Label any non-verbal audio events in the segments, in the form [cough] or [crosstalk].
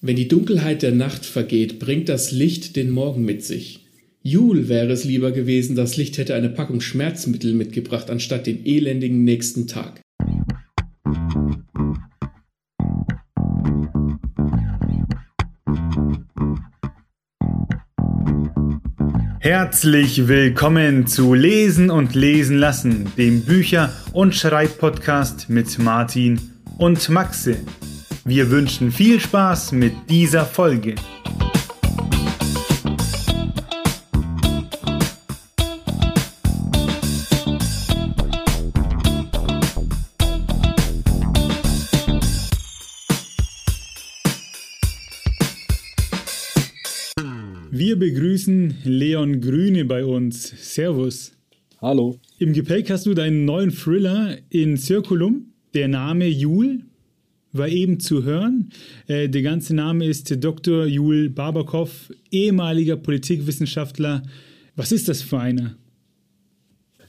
Wenn die Dunkelheit der Nacht vergeht, bringt das Licht den Morgen mit sich. Jul wäre es lieber gewesen, das Licht hätte eine Packung Schmerzmittel mitgebracht, anstatt den elendigen nächsten Tag. Herzlich willkommen zu Lesen und Lesen lassen, dem Bücher- und Schreibpodcast mit Martin und Maxe. Wir wünschen viel Spaß mit dieser Folge. Wir begrüßen Leon Grüne bei uns. Servus. Hallo. Im Gepäck hast du deinen neuen Thriller in Circulum, der Name Jul war eben zu hören. Äh, der ganze Name ist Dr. Jul Barbakow, ehemaliger Politikwissenschaftler. Was ist das für einer?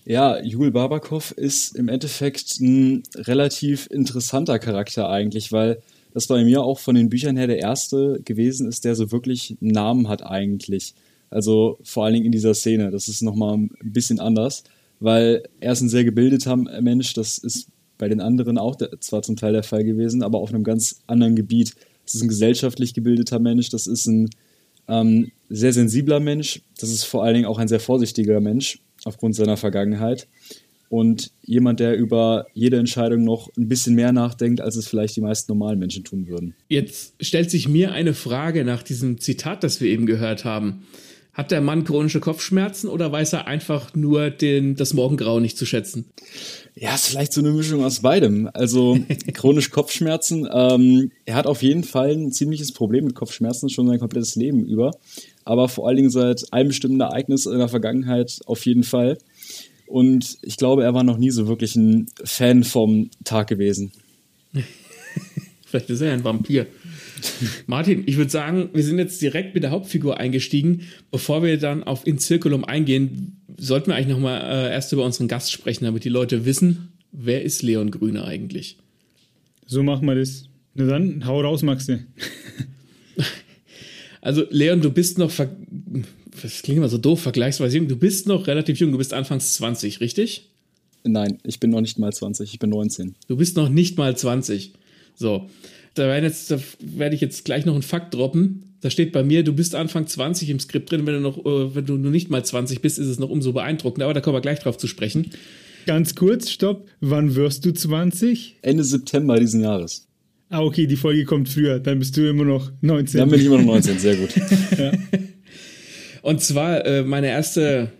Ja, Jul Barbakow ist im Endeffekt ein relativ interessanter Charakter eigentlich, weil das bei mir auch von den Büchern her der erste gewesen ist, der so wirklich einen Namen hat eigentlich. Also vor allen Dingen in dieser Szene. Das ist nochmal ein bisschen anders, weil er ist ein sehr gebildeter Mensch. Das ist bei den anderen auch der, zwar zum Teil der Fall gewesen, aber auf einem ganz anderen Gebiet. Das ist ein gesellschaftlich gebildeter Mensch, das ist ein ähm, sehr sensibler Mensch, das ist vor allen Dingen auch ein sehr vorsichtiger Mensch aufgrund seiner Vergangenheit und jemand, der über jede Entscheidung noch ein bisschen mehr nachdenkt, als es vielleicht die meisten normalen Menschen tun würden. Jetzt stellt sich mir eine Frage nach diesem Zitat, das wir eben gehört haben. Hat der Mann chronische Kopfschmerzen oder weiß er einfach nur den, das Morgengrau nicht zu schätzen? Ja, ist vielleicht so eine Mischung aus beidem. Also [laughs] chronisch Kopfschmerzen. Ähm, er hat auf jeden Fall ein ziemliches Problem mit Kopfschmerzen schon sein komplettes Leben über. Aber vor allen Dingen seit einem bestimmten Ereignis in der Vergangenheit auf jeden Fall. Und ich glaube, er war noch nie so wirklich ein Fan vom Tag gewesen. [laughs] vielleicht ist er ein Vampir. Martin, ich würde sagen, wir sind jetzt direkt mit der Hauptfigur eingestiegen. Bevor wir dann auf In Circulum eingehen, sollten wir eigentlich nochmal äh, erst über unseren Gast sprechen, damit die Leute wissen, wer ist Leon Grüne eigentlich? So machen wir das. Na dann, hau raus, Maxe. [laughs] also, Leon, du bist noch, das klingt immer so doof, vergleichsweise jung, du bist noch relativ jung, du bist anfangs 20, richtig? Nein, ich bin noch nicht mal 20, ich bin 19. Du bist noch nicht mal 20. So. Da, werden jetzt, da werde ich jetzt gleich noch einen Fakt droppen. Da steht bei mir, du bist Anfang 20 im Skript drin. Wenn du noch, äh, wenn du nur nicht mal 20 bist, ist es noch umso beeindruckender. Aber da kommen wir gleich drauf zu sprechen. Ganz kurz, stopp. Wann wirst du 20? Ende September diesen Jahres. Ah, okay, die Folge kommt früher. Dann bist du immer noch 19. Dann bin ich immer noch 19, sehr gut. [laughs] ja. Und zwar äh, meine erste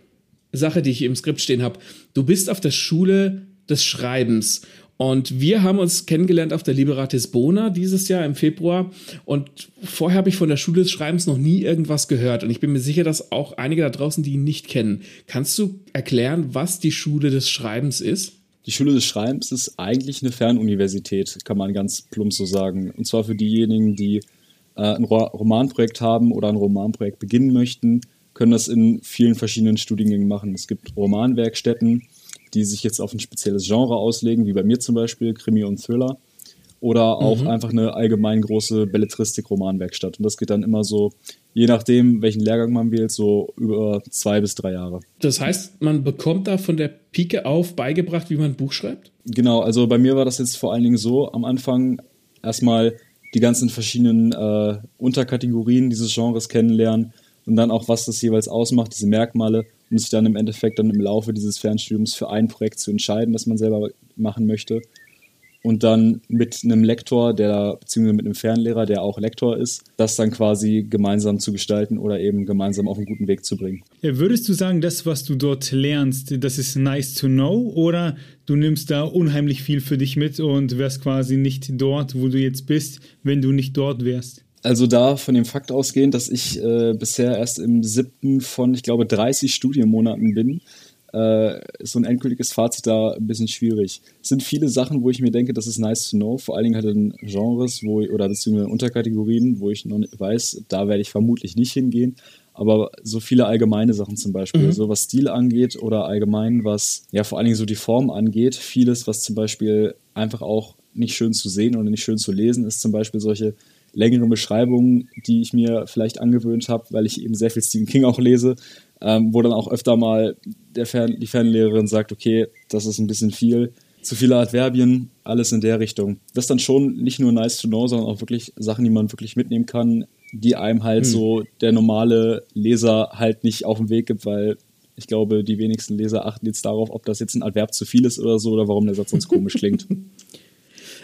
Sache, die ich im Skript stehen habe. Du bist auf der Schule des Schreibens und wir haben uns kennengelernt auf der Liberatis Bona dieses Jahr im Februar. Und vorher habe ich von der Schule des Schreibens noch nie irgendwas gehört. Und ich bin mir sicher, dass auch einige da draußen die ihn nicht kennen. Kannst du erklären, was die Schule des Schreibens ist? Die Schule des Schreibens ist eigentlich eine Fernuniversität, kann man ganz plump so sagen. Und zwar für diejenigen, die äh, ein Romanprojekt haben oder ein Romanprojekt beginnen möchten, können das in vielen verschiedenen Studiengängen machen. Es gibt Romanwerkstätten, die sich jetzt auf ein spezielles Genre auslegen, wie bei mir zum Beispiel Krimi und Thriller. Oder auch mhm. einfach eine allgemein große Belletristik-Romanwerkstatt. Und das geht dann immer so, je nachdem, welchen Lehrgang man wählt, so über zwei bis drei Jahre. Das heißt, man bekommt da von der Pike auf beigebracht, wie man ein Buch schreibt? Genau, also bei mir war das jetzt vor allen Dingen so, am Anfang erstmal die ganzen verschiedenen äh, Unterkategorien dieses Genres kennenlernen und dann auch, was das jeweils ausmacht, diese Merkmale um sich dann im Endeffekt dann im Laufe dieses Fernstudiums für ein Projekt zu entscheiden, das man selber machen möchte. Und dann mit einem Lektor, der beziehungsweise mit einem Fernlehrer, der auch Lektor ist, das dann quasi gemeinsam zu gestalten oder eben gemeinsam auf einen guten Weg zu bringen. Ja, würdest du sagen, das, was du dort lernst, das ist nice to know oder du nimmst da unheimlich viel für dich mit und wärst quasi nicht dort, wo du jetzt bist, wenn du nicht dort wärst? Also da von dem Fakt ausgehend, dass ich äh, bisher erst im siebten von, ich glaube, 30 Studienmonaten bin, äh, ist so ein endgültiges Fazit da ein bisschen schwierig. Es sind viele Sachen, wo ich mir denke, das ist nice to know, vor allen Dingen halt in Genres wo ich, oder beziehungsweise Unterkategorien, wo ich noch nicht weiß, da werde ich vermutlich nicht hingehen. Aber so viele allgemeine Sachen zum Beispiel, mhm. so was Stil angeht oder allgemein was, ja, vor allen Dingen so die Form angeht, vieles, was zum Beispiel einfach auch nicht schön zu sehen oder nicht schön zu lesen ist, zum Beispiel solche längeren Beschreibungen, die ich mir vielleicht angewöhnt habe, weil ich eben sehr viel Stephen King auch lese, ähm, wo dann auch öfter mal der Fern die Fernlehrerin sagt, okay, das ist ein bisschen viel, zu viele Adverbien, alles in der Richtung. Das ist dann schon nicht nur nice to know, sondern auch wirklich Sachen, die man wirklich mitnehmen kann, die einem halt hm. so der normale Leser halt nicht auf den Weg gibt, weil ich glaube, die wenigsten Leser achten jetzt darauf, ob das jetzt ein Adverb zu viel ist oder so oder warum der Satz sonst komisch klingt. [laughs]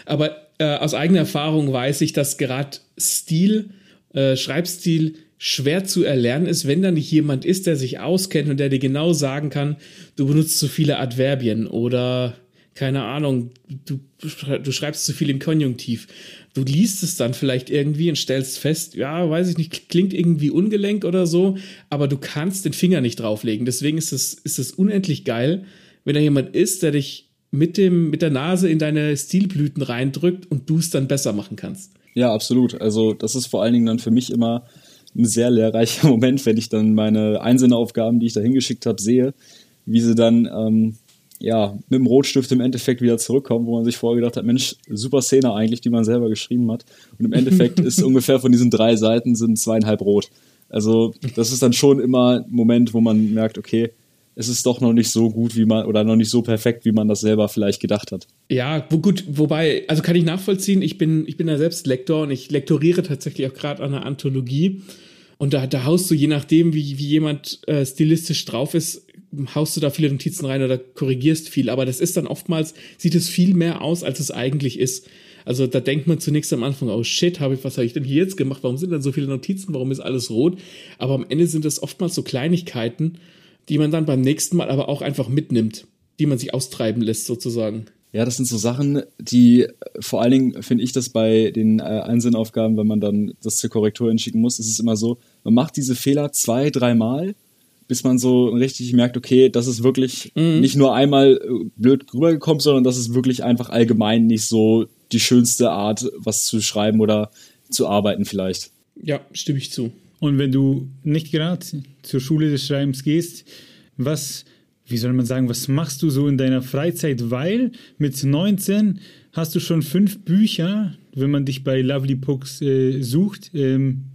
Aber äh, aus eigener Erfahrung weiß ich, dass gerade Stil, äh, Schreibstil schwer zu erlernen ist, wenn da nicht jemand ist, der sich auskennt und der dir genau sagen kann, du benutzt zu viele Adverbien oder keine Ahnung, du, du schreibst zu viel im Konjunktiv. Du liest es dann vielleicht irgendwie und stellst fest, ja, weiß ich nicht, klingt irgendwie ungelenk oder so, aber du kannst den Finger nicht drauflegen. Deswegen ist es, ist es unendlich geil, wenn da jemand ist, der dich mit, dem, mit der Nase in deine Stilblüten reindrückt und du es dann besser machen kannst. Ja, absolut. Also das ist vor allen Dingen dann für mich immer ein sehr lehrreicher [laughs] Moment, wenn ich dann meine Einzelneaufgaben, die ich da hingeschickt habe, sehe, wie sie dann ähm, ja, mit dem Rotstift im Endeffekt wieder zurückkommen, wo man sich vorher gedacht hat, Mensch, super Szene eigentlich, die man selber geschrieben hat. Und im Endeffekt [laughs] ist ungefähr von diesen drei Seiten sind zweieinhalb rot. Also das ist dann schon immer ein Moment, wo man merkt, okay, es ist doch noch nicht so gut, wie man, oder noch nicht so perfekt, wie man das selber vielleicht gedacht hat. Ja, wo, gut, wobei, also kann ich nachvollziehen, ich bin, ich bin ja selbst Lektor und ich lektoriere tatsächlich auch gerade an einer Anthologie. Und da, da haust du, je nachdem, wie, wie jemand äh, stilistisch drauf ist, haust du da viele Notizen rein oder korrigierst viel. Aber das ist dann oftmals, sieht es viel mehr aus, als es eigentlich ist. Also da denkt man zunächst am Anfang, oh shit, hab ich, was habe ich denn hier jetzt gemacht? Warum sind denn so viele Notizen? Warum ist alles rot? Aber am Ende sind es oftmals so Kleinigkeiten, die man dann beim nächsten Mal aber auch einfach mitnimmt, die man sich austreiben lässt sozusagen. Ja, das sind so Sachen, die vor allen Dingen finde ich das bei den äh, Einzelnaufgaben, wenn man dann das zur Korrektur hinschicken muss, ist es immer so, man macht diese Fehler zwei, dreimal, bis man so richtig merkt, okay, das ist wirklich mhm. nicht nur einmal äh, blöd rübergekommen, sondern das ist wirklich einfach allgemein nicht so die schönste Art, was zu schreiben oder zu arbeiten vielleicht. Ja, stimme ich zu. Und wenn du nicht gerade zur Schule des Schreibens gehst, was, wie soll man sagen, was machst du so in deiner Freizeit? Weil mit 19 hast du schon fünf Bücher, wenn man dich bei Lovely Books äh, sucht. Ähm,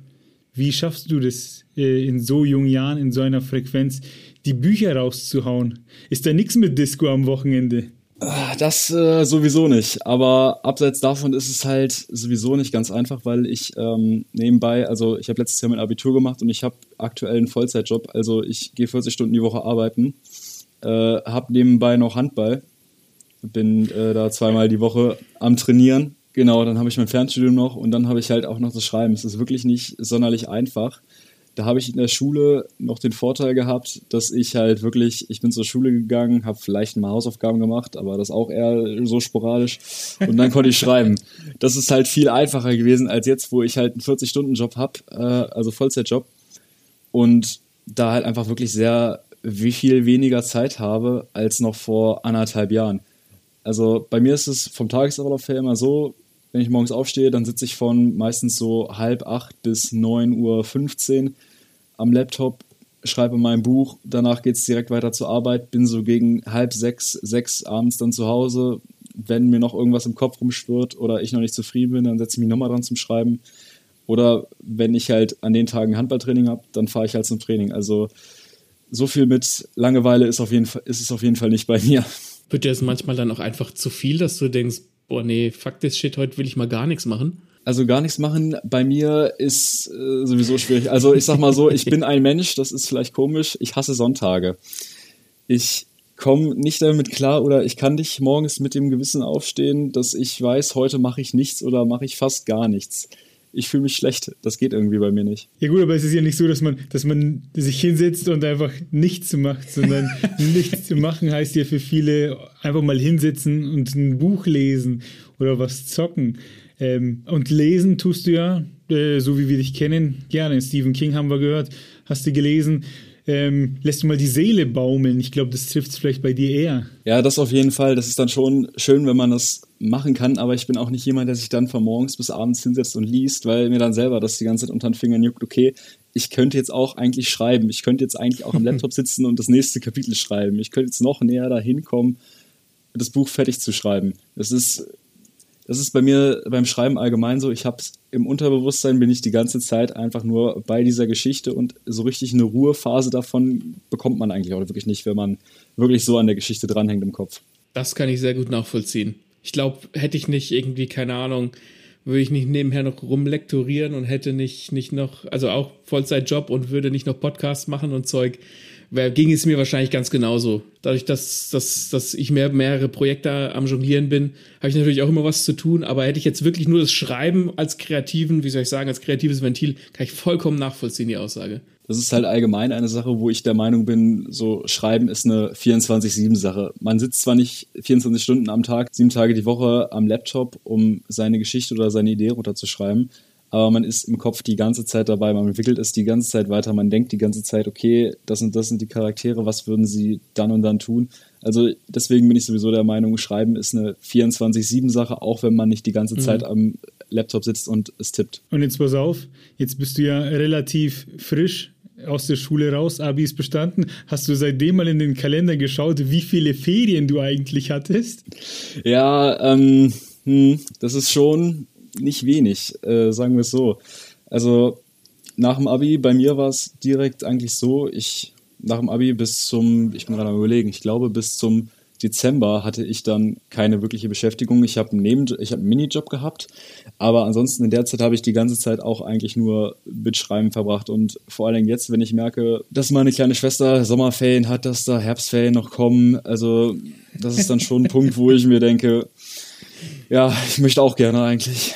wie schaffst du das äh, in so jungen Jahren, in so einer Frequenz, die Bücher rauszuhauen? Ist da nichts mit Disco am Wochenende? Das äh, sowieso nicht. Aber abseits davon ist es halt sowieso nicht ganz einfach, weil ich ähm, nebenbei, also ich habe letztes Jahr mein Abitur gemacht und ich habe aktuell einen Vollzeitjob. Also ich gehe 40 Stunden die Woche arbeiten, äh, habe nebenbei noch Handball, bin äh, da zweimal die Woche am Trainieren. Genau, dann habe ich mein Fernstudium noch und dann habe ich halt auch noch das Schreiben. Es ist wirklich nicht sonderlich einfach da habe ich in der Schule noch den Vorteil gehabt, dass ich halt wirklich, ich bin zur Schule gegangen, habe vielleicht mal Hausaufgaben gemacht, aber das auch eher so sporadisch und dann konnte ich schreiben. Das ist halt viel einfacher gewesen als jetzt, wo ich halt einen 40-Stunden-Job habe, äh, also Vollzeitjob und da halt einfach wirklich sehr wie viel weniger Zeit habe als noch vor anderthalb Jahren. Also bei mir ist es vom Tagesablauf her immer so, wenn ich morgens aufstehe, dann sitze ich von meistens so halb acht bis 9.15 Uhr am Laptop, schreibe mein Buch, danach geht es direkt weiter zur Arbeit, bin so gegen halb sechs, sechs abends dann zu Hause. Wenn mir noch irgendwas im Kopf rumschwirrt oder ich noch nicht zufrieden bin, dann setze ich mich nochmal dran zum Schreiben. Oder wenn ich halt an den Tagen Handballtraining habe, dann fahre ich halt zum Training. Also so viel mit Langeweile ist, auf jeden Fall, ist es auf jeden Fall nicht bei mir. Wird dir das manchmal dann auch einfach zu viel, dass du denkst, boah, nee, fuck this shit, heute will ich mal gar nichts machen? Also gar nichts machen bei mir ist äh, sowieso schwierig. Also ich sag mal so, ich bin ein Mensch, das ist vielleicht komisch, ich hasse Sonntage. Ich komme nicht damit klar oder ich kann nicht morgens mit dem Gewissen aufstehen, dass ich weiß, heute mache ich nichts oder mache ich fast gar nichts ich fühle mich schlecht. Das geht irgendwie bei mir nicht. Ja gut, aber es ist ja nicht so, dass man, dass man sich hinsetzt und einfach nichts macht, sondern [laughs] nichts zu machen heißt ja für viele einfach mal hinsetzen und ein Buch lesen oder was zocken. Ähm, und lesen tust du ja, äh, so wie wir dich kennen, gerne. Stephen King haben wir gehört, hast du gelesen ähm, lässt du mal die Seele baumeln. Ich glaube, das trifft es vielleicht bei dir eher. Ja, das auf jeden Fall. Das ist dann schon schön, wenn man das machen kann, aber ich bin auch nicht jemand, der sich dann von morgens bis abends hinsetzt und liest, weil mir dann selber das die ganze Zeit unter den Fingern juckt, okay, ich könnte jetzt auch eigentlich schreiben. Ich könnte jetzt eigentlich auch am Laptop sitzen und das nächste Kapitel schreiben. Ich könnte jetzt noch näher dahin kommen, das Buch fertig zu schreiben. Das ist das ist bei mir beim Schreiben allgemein so. Ich habe im Unterbewusstsein, bin ich die ganze Zeit einfach nur bei dieser Geschichte und so richtig eine Ruhephase davon bekommt man eigentlich auch wirklich nicht, wenn man wirklich so an der Geschichte dranhängt im Kopf. Das kann ich sehr gut nachvollziehen. Ich glaube, hätte ich nicht irgendwie, keine Ahnung, würde ich nicht nebenher noch rumlektorieren und hätte nicht, nicht noch, also auch Vollzeitjob und würde nicht noch Podcasts machen und Zeug, ging es mir wahrscheinlich ganz genauso. Dadurch, dass, dass, dass ich mehr, mehrere Projekte am Jonglieren bin, habe ich natürlich auch immer was zu tun. Aber hätte ich jetzt wirklich nur das Schreiben als kreativen, wie soll ich sagen, als kreatives Ventil, kann ich vollkommen nachvollziehen, die Aussage. Das ist halt allgemein eine Sache, wo ich der Meinung bin, so Schreiben ist eine 24-7-Sache. Man sitzt zwar nicht 24 Stunden am Tag, sieben Tage die Woche am Laptop, um seine Geschichte oder seine Idee runterzuschreiben, aber man ist im Kopf die ganze Zeit dabei, man entwickelt es die ganze Zeit weiter, man denkt die ganze Zeit, okay, das und das sind die Charaktere, was würden sie dann und dann tun? Also deswegen bin ich sowieso der Meinung, Schreiben ist eine 24-7-Sache, auch wenn man nicht die ganze mhm. Zeit am Laptop sitzt und es tippt. Und jetzt pass auf, jetzt bist du ja relativ frisch aus der Schule raus, Abi ist bestanden. Hast du seitdem mal in den Kalender geschaut, wie viele Ferien du eigentlich hattest? Ja, ähm, hm, das ist schon nicht wenig, äh, sagen wir es so. Also nach dem Abi, bei mir war es direkt eigentlich so, ich nach dem Abi bis zum, ich bin gerade am überlegen, ich glaube bis zum Dezember hatte ich dann keine wirkliche Beschäftigung. Ich habe einen, hab einen Minijob gehabt, aber ansonsten in der Zeit habe ich die ganze Zeit auch eigentlich nur mit Schreiben verbracht. Und vor allen Dingen jetzt, wenn ich merke, dass meine kleine Schwester Sommerferien hat, dass da Herbstferien noch kommen, also das ist dann schon ein Punkt, wo ich mir denke, ja, ich möchte auch gerne eigentlich.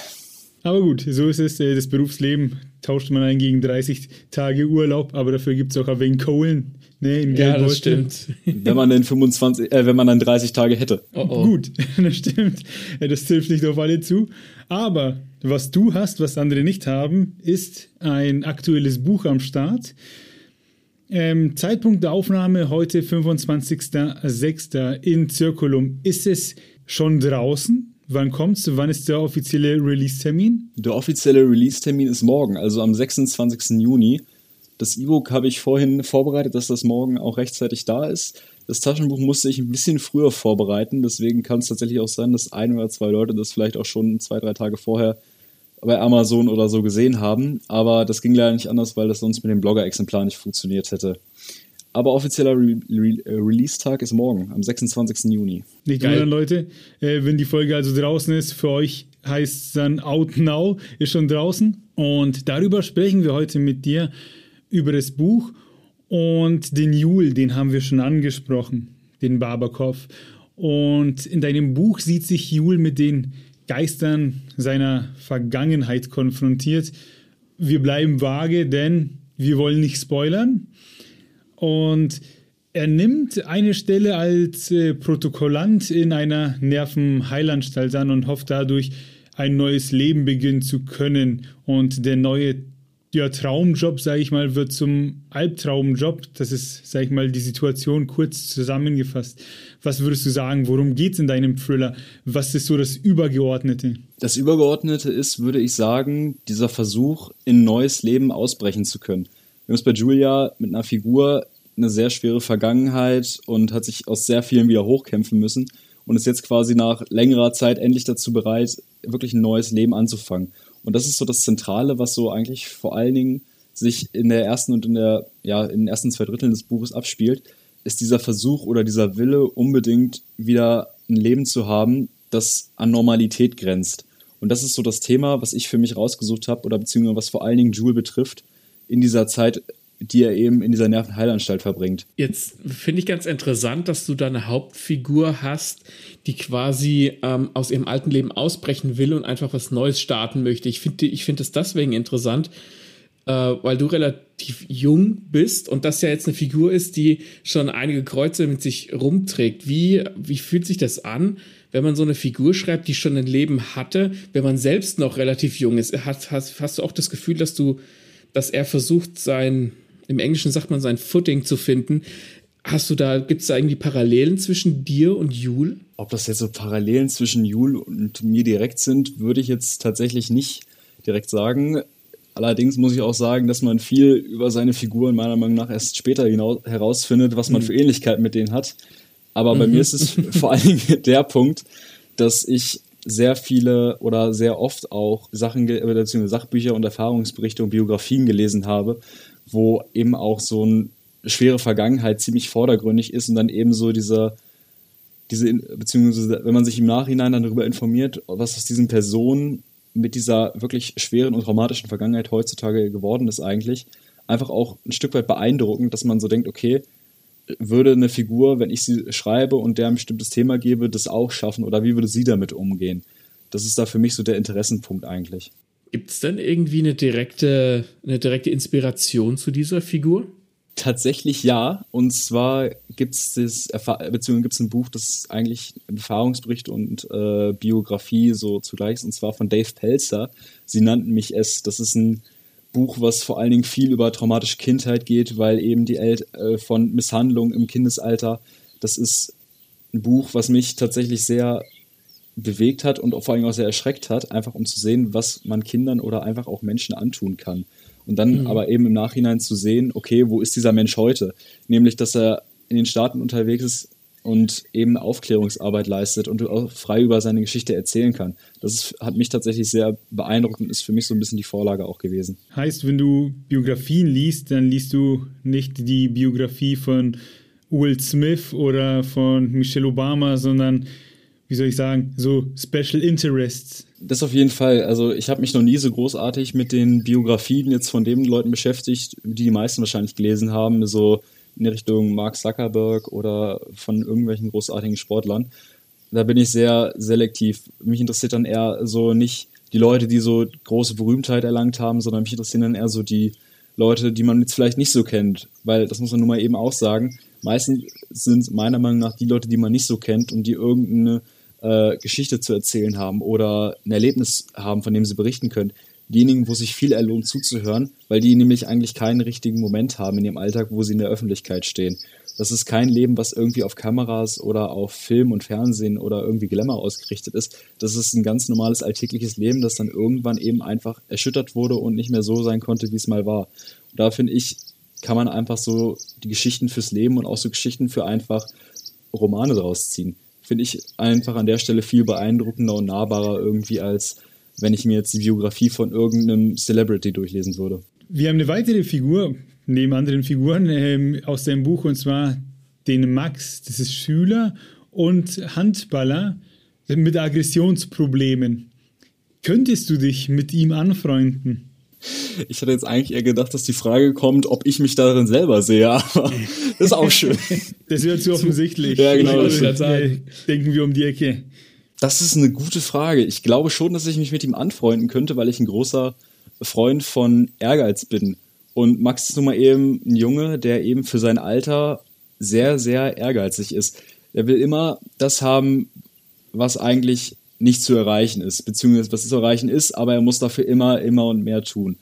Aber gut, so ist es. Äh, das Berufsleben tauscht man ein gegen 30 Tage Urlaub, aber dafür gibt es auch ein wenig Kohlen. Ne, in ja, das stimmt. Wenn man dann 25, äh, wenn man dann 30 Tage hätte. Oh, oh. Gut, [laughs] das stimmt. Das trifft nicht auf alle zu. Aber was du hast, was andere nicht haben, ist ein aktuelles Buch am Start. Ähm, Zeitpunkt der Aufnahme heute 25.06. in Circulum. Ist es schon draußen? Wann kommt's? Wann ist der offizielle Release-Termin? Der offizielle Release-Termin ist morgen, also am 26. Juni. Das E-Book habe ich vorhin vorbereitet, dass das morgen auch rechtzeitig da ist. Das Taschenbuch musste ich ein bisschen früher vorbereiten, deswegen kann es tatsächlich auch sein, dass ein oder zwei Leute das vielleicht auch schon zwei, drei Tage vorher bei Amazon oder so gesehen haben. Aber das ging leider nicht anders, weil das sonst mit dem Blogger-Exemplar nicht funktioniert hätte. Aber offizieller Re Re äh, Release-Tag ist morgen, am 26. Juni. Nicht wundern, Leute. Äh, wenn die Folge also draußen ist, für euch heißt es dann Out Now, ist schon draußen. Und darüber sprechen wir heute mit dir, über das Buch. Und den Jul, den haben wir schon angesprochen, den Barbakow. Und in deinem Buch sieht sich Jul mit den Geistern seiner Vergangenheit konfrontiert. Wir bleiben vage, denn wir wollen nicht spoilern. Und er nimmt eine Stelle als äh, Protokollant in einer Nervenheilanstalt an und hofft dadurch, ein neues Leben beginnen zu können. Und der neue ja, Traumjob, sage ich mal, wird zum Albtraumjob. Das ist, sage ich mal, die Situation kurz zusammengefasst. Was würdest du sagen, worum geht es in deinem Thriller? Was ist so das Übergeordnete? Das Übergeordnete ist, würde ich sagen, dieser Versuch, in neues Leben ausbrechen zu können. Wir haben es bei Julia mit einer Figur eine sehr schwere Vergangenheit und hat sich aus sehr vielen wieder hochkämpfen müssen und ist jetzt quasi nach längerer Zeit endlich dazu bereit, wirklich ein neues Leben anzufangen. Und das ist so das Zentrale, was so eigentlich vor allen Dingen sich in der ersten und in der, ja, in den ersten zwei Dritteln des Buches abspielt, ist dieser Versuch oder dieser Wille, unbedingt wieder ein Leben zu haben, das an Normalität grenzt. Und das ist so das Thema, was ich für mich rausgesucht habe oder beziehungsweise was vor allen Dingen Jule betrifft, in dieser Zeit, die er eben in dieser Nervenheilanstalt verbringt. Jetzt finde ich ganz interessant, dass du da eine Hauptfigur hast, die quasi ähm, aus ihrem alten Leben ausbrechen will und einfach was Neues starten möchte. Ich finde ich finde es deswegen interessant, äh, weil du relativ jung bist und das ja jetzt eine Figur ist, die schon einige Kreuze mit sich rumträgt. Wie, wie fühlt sich das an? wenn man so eine Figur schreibt, die schon ein Leben hatte, wenn man selbst noch relativ jung ist, hast, hast, hast du auch das Gefühl, dass du dass er versucht, sein, im Englischen sagt man, sein Footing zu finden. Hast du da, gibt es da irgendwie Parallelen zwischen dir und Jule? Ob das jetzt so Parallelen zwischen Jule und mir direkt sind, würde ich jetzt tatsächlich nicht direkt sagen. Allerdings muss ich auch sagen, dass man viel über seine Figuren meiner Meinung nach erst später herausfindet, was man mhm. für Ähnlichkeiten mit denen hat. Aber bei mhm. mir ist es [laughs] vor allen Dingen der Punkt, dass ich sehr viele oder sehr oft auch Sachen bzw. Sachbücher und Erfahrungsberichte und Biografien gelesen habe, wo eben auch so eine schwere Vergangenheit ziemlich vordergründig ist und dann eben so dieser diese, beziehungsweise wenn man sich im Nachhinein dann darüber informiert, was aus diesen Personen mit dieser wirklich schweren und traumatischen Vergangenheit heutzutage geworden ist eigentlich, einfach auch ein Stück weit beeindruckend, dass man so denkt, okay, würde eine Figur, wenn ich sie schreibe und der ein bestimmtes Thema gebe, das auch schaffen oder wie würde sie damit umgehen? Das ist da für mich so der Interessenpunkt eigentlich. Gibt es denn irgendwie eine direkte, eine direkte Inspiration zu dieser Figur? Tatsächlich ja. Und zwar gibt es das beziehungsweise gibt es ein Buch, das eigentlich Erfahrungsbericht und äh, Biografie so zugleich ist, und zwar von Dave Pelzer. Sie nannten mich es. Das ist ein Buch, was vor allen Dingen viel über traumatische Kindheit geht, weil eben die El äh, von Misshandlung im Kindesalter, das ist ein Buch, was mich tatsächlich sehr bewegt hat und vor allen Dingen auch sehr erschreckt hat, einfach um zu sehen, was man Kindern oder einfach auch Menschen antun kann. Und dann mhm. aber eben im Nachhinein zu sehen, okay, wo ist dieser Mensch heute? Nämlich, dass er in den Staaten unterwegs ist und eben Aufklärungsarbeit leistet und auch frei über seine Geschichte erzählen kann. Das ist, hat mich tatsächlich sehr beeindruckt und ist für mich so ein bisschen die Vorlage auch gewesen. Heißt, wenn du Biografien liest, dann liest du nicht die Biografie von Will Smith oder von Michelle Obama, sondern wie soll ich sagen, so Special Interests. Das auf jeden Fall. Also ich habe mich noch nie so großartig mit den Biografien jetzt von den Leuten beschäftigt, die die meisten wahrscheinlich gelesen haben, so in Richtung Mark Zuckerberg oder von irgendwelchen großartigen Sportlern. Da bin ich sehr selektiv. Mich interessiert dann eher so nicht die Leute, die so große Berühmtheit erlangt haben, sondern mich interessieren dann eher so die Leute, die man jetzt vielleicht nicht so kennt. Weil das muss man nun mal eben auch sagen. Meistens sind meiner Meinung nach die Leute, die man nicht so kennt und die irgendeine äh, Geschichte zu erzählen haben oder ein Erlebnis haben, von dem sie berichten können. Diejenigen, wo sich viel erlohnt zuzuhören, weil die nämlich eigentlich keinen richtigen Moment haben in ihrem Alltag, wo sie in der Öffentlichkeit stehen. Das ist kein Leben, was irgendwie auf Kameras oder auf Film und Fernsehen oder irgendwie Glamour ausgerichtet ist. Das ist ein ganz normales alltägliches Leben, das dann irgendwann eben einfach erschüttert wurde und nicht mehr so sein konnte, wie es mal war. Und da finde ich, kann man einfach so die Geschichten fürs Leben und auch so Geschichten für einfach Romane draus ziehen finde ich einfach an der Stelle viel beeindruckender und nahbarer irgendwie, als wenn ich mir jetzt die Biografie von irgendeinem Celebrity durchlesen würde. Wir haben eine weitere Figur, neben anderen Figuren ähm, aus deinem Buch, und zwar den Max. Das ist Schüler und Handballer mit Aggressionsproblemen. Könntest du dich mit ihm anfreunden? Ich hatte jetzt eigentlich eher gedacht, dass die Frage kommt, ob ich mich darin selber sehe, aber das ist auch [laughs] schön. Das wäre zu offensichtlich. Ja, genau. Das das denken wir um die Ecke. Das ist eine gute Frage. Ich glaube schon, dass ich mich mit ihm anfreunden könnte, weil ich ein großer Freund von Ehrgeiz bin. Und Max ist nun mal eben ein Junge, der eben für sein Alter sehr, sehr ehrgeizig ist. Er will immer das haben, was eigentlich nicht zu erreichen ist, beziehungsweise was zu erreichen ist, aber er muss dafür immer, immer und mehr tun.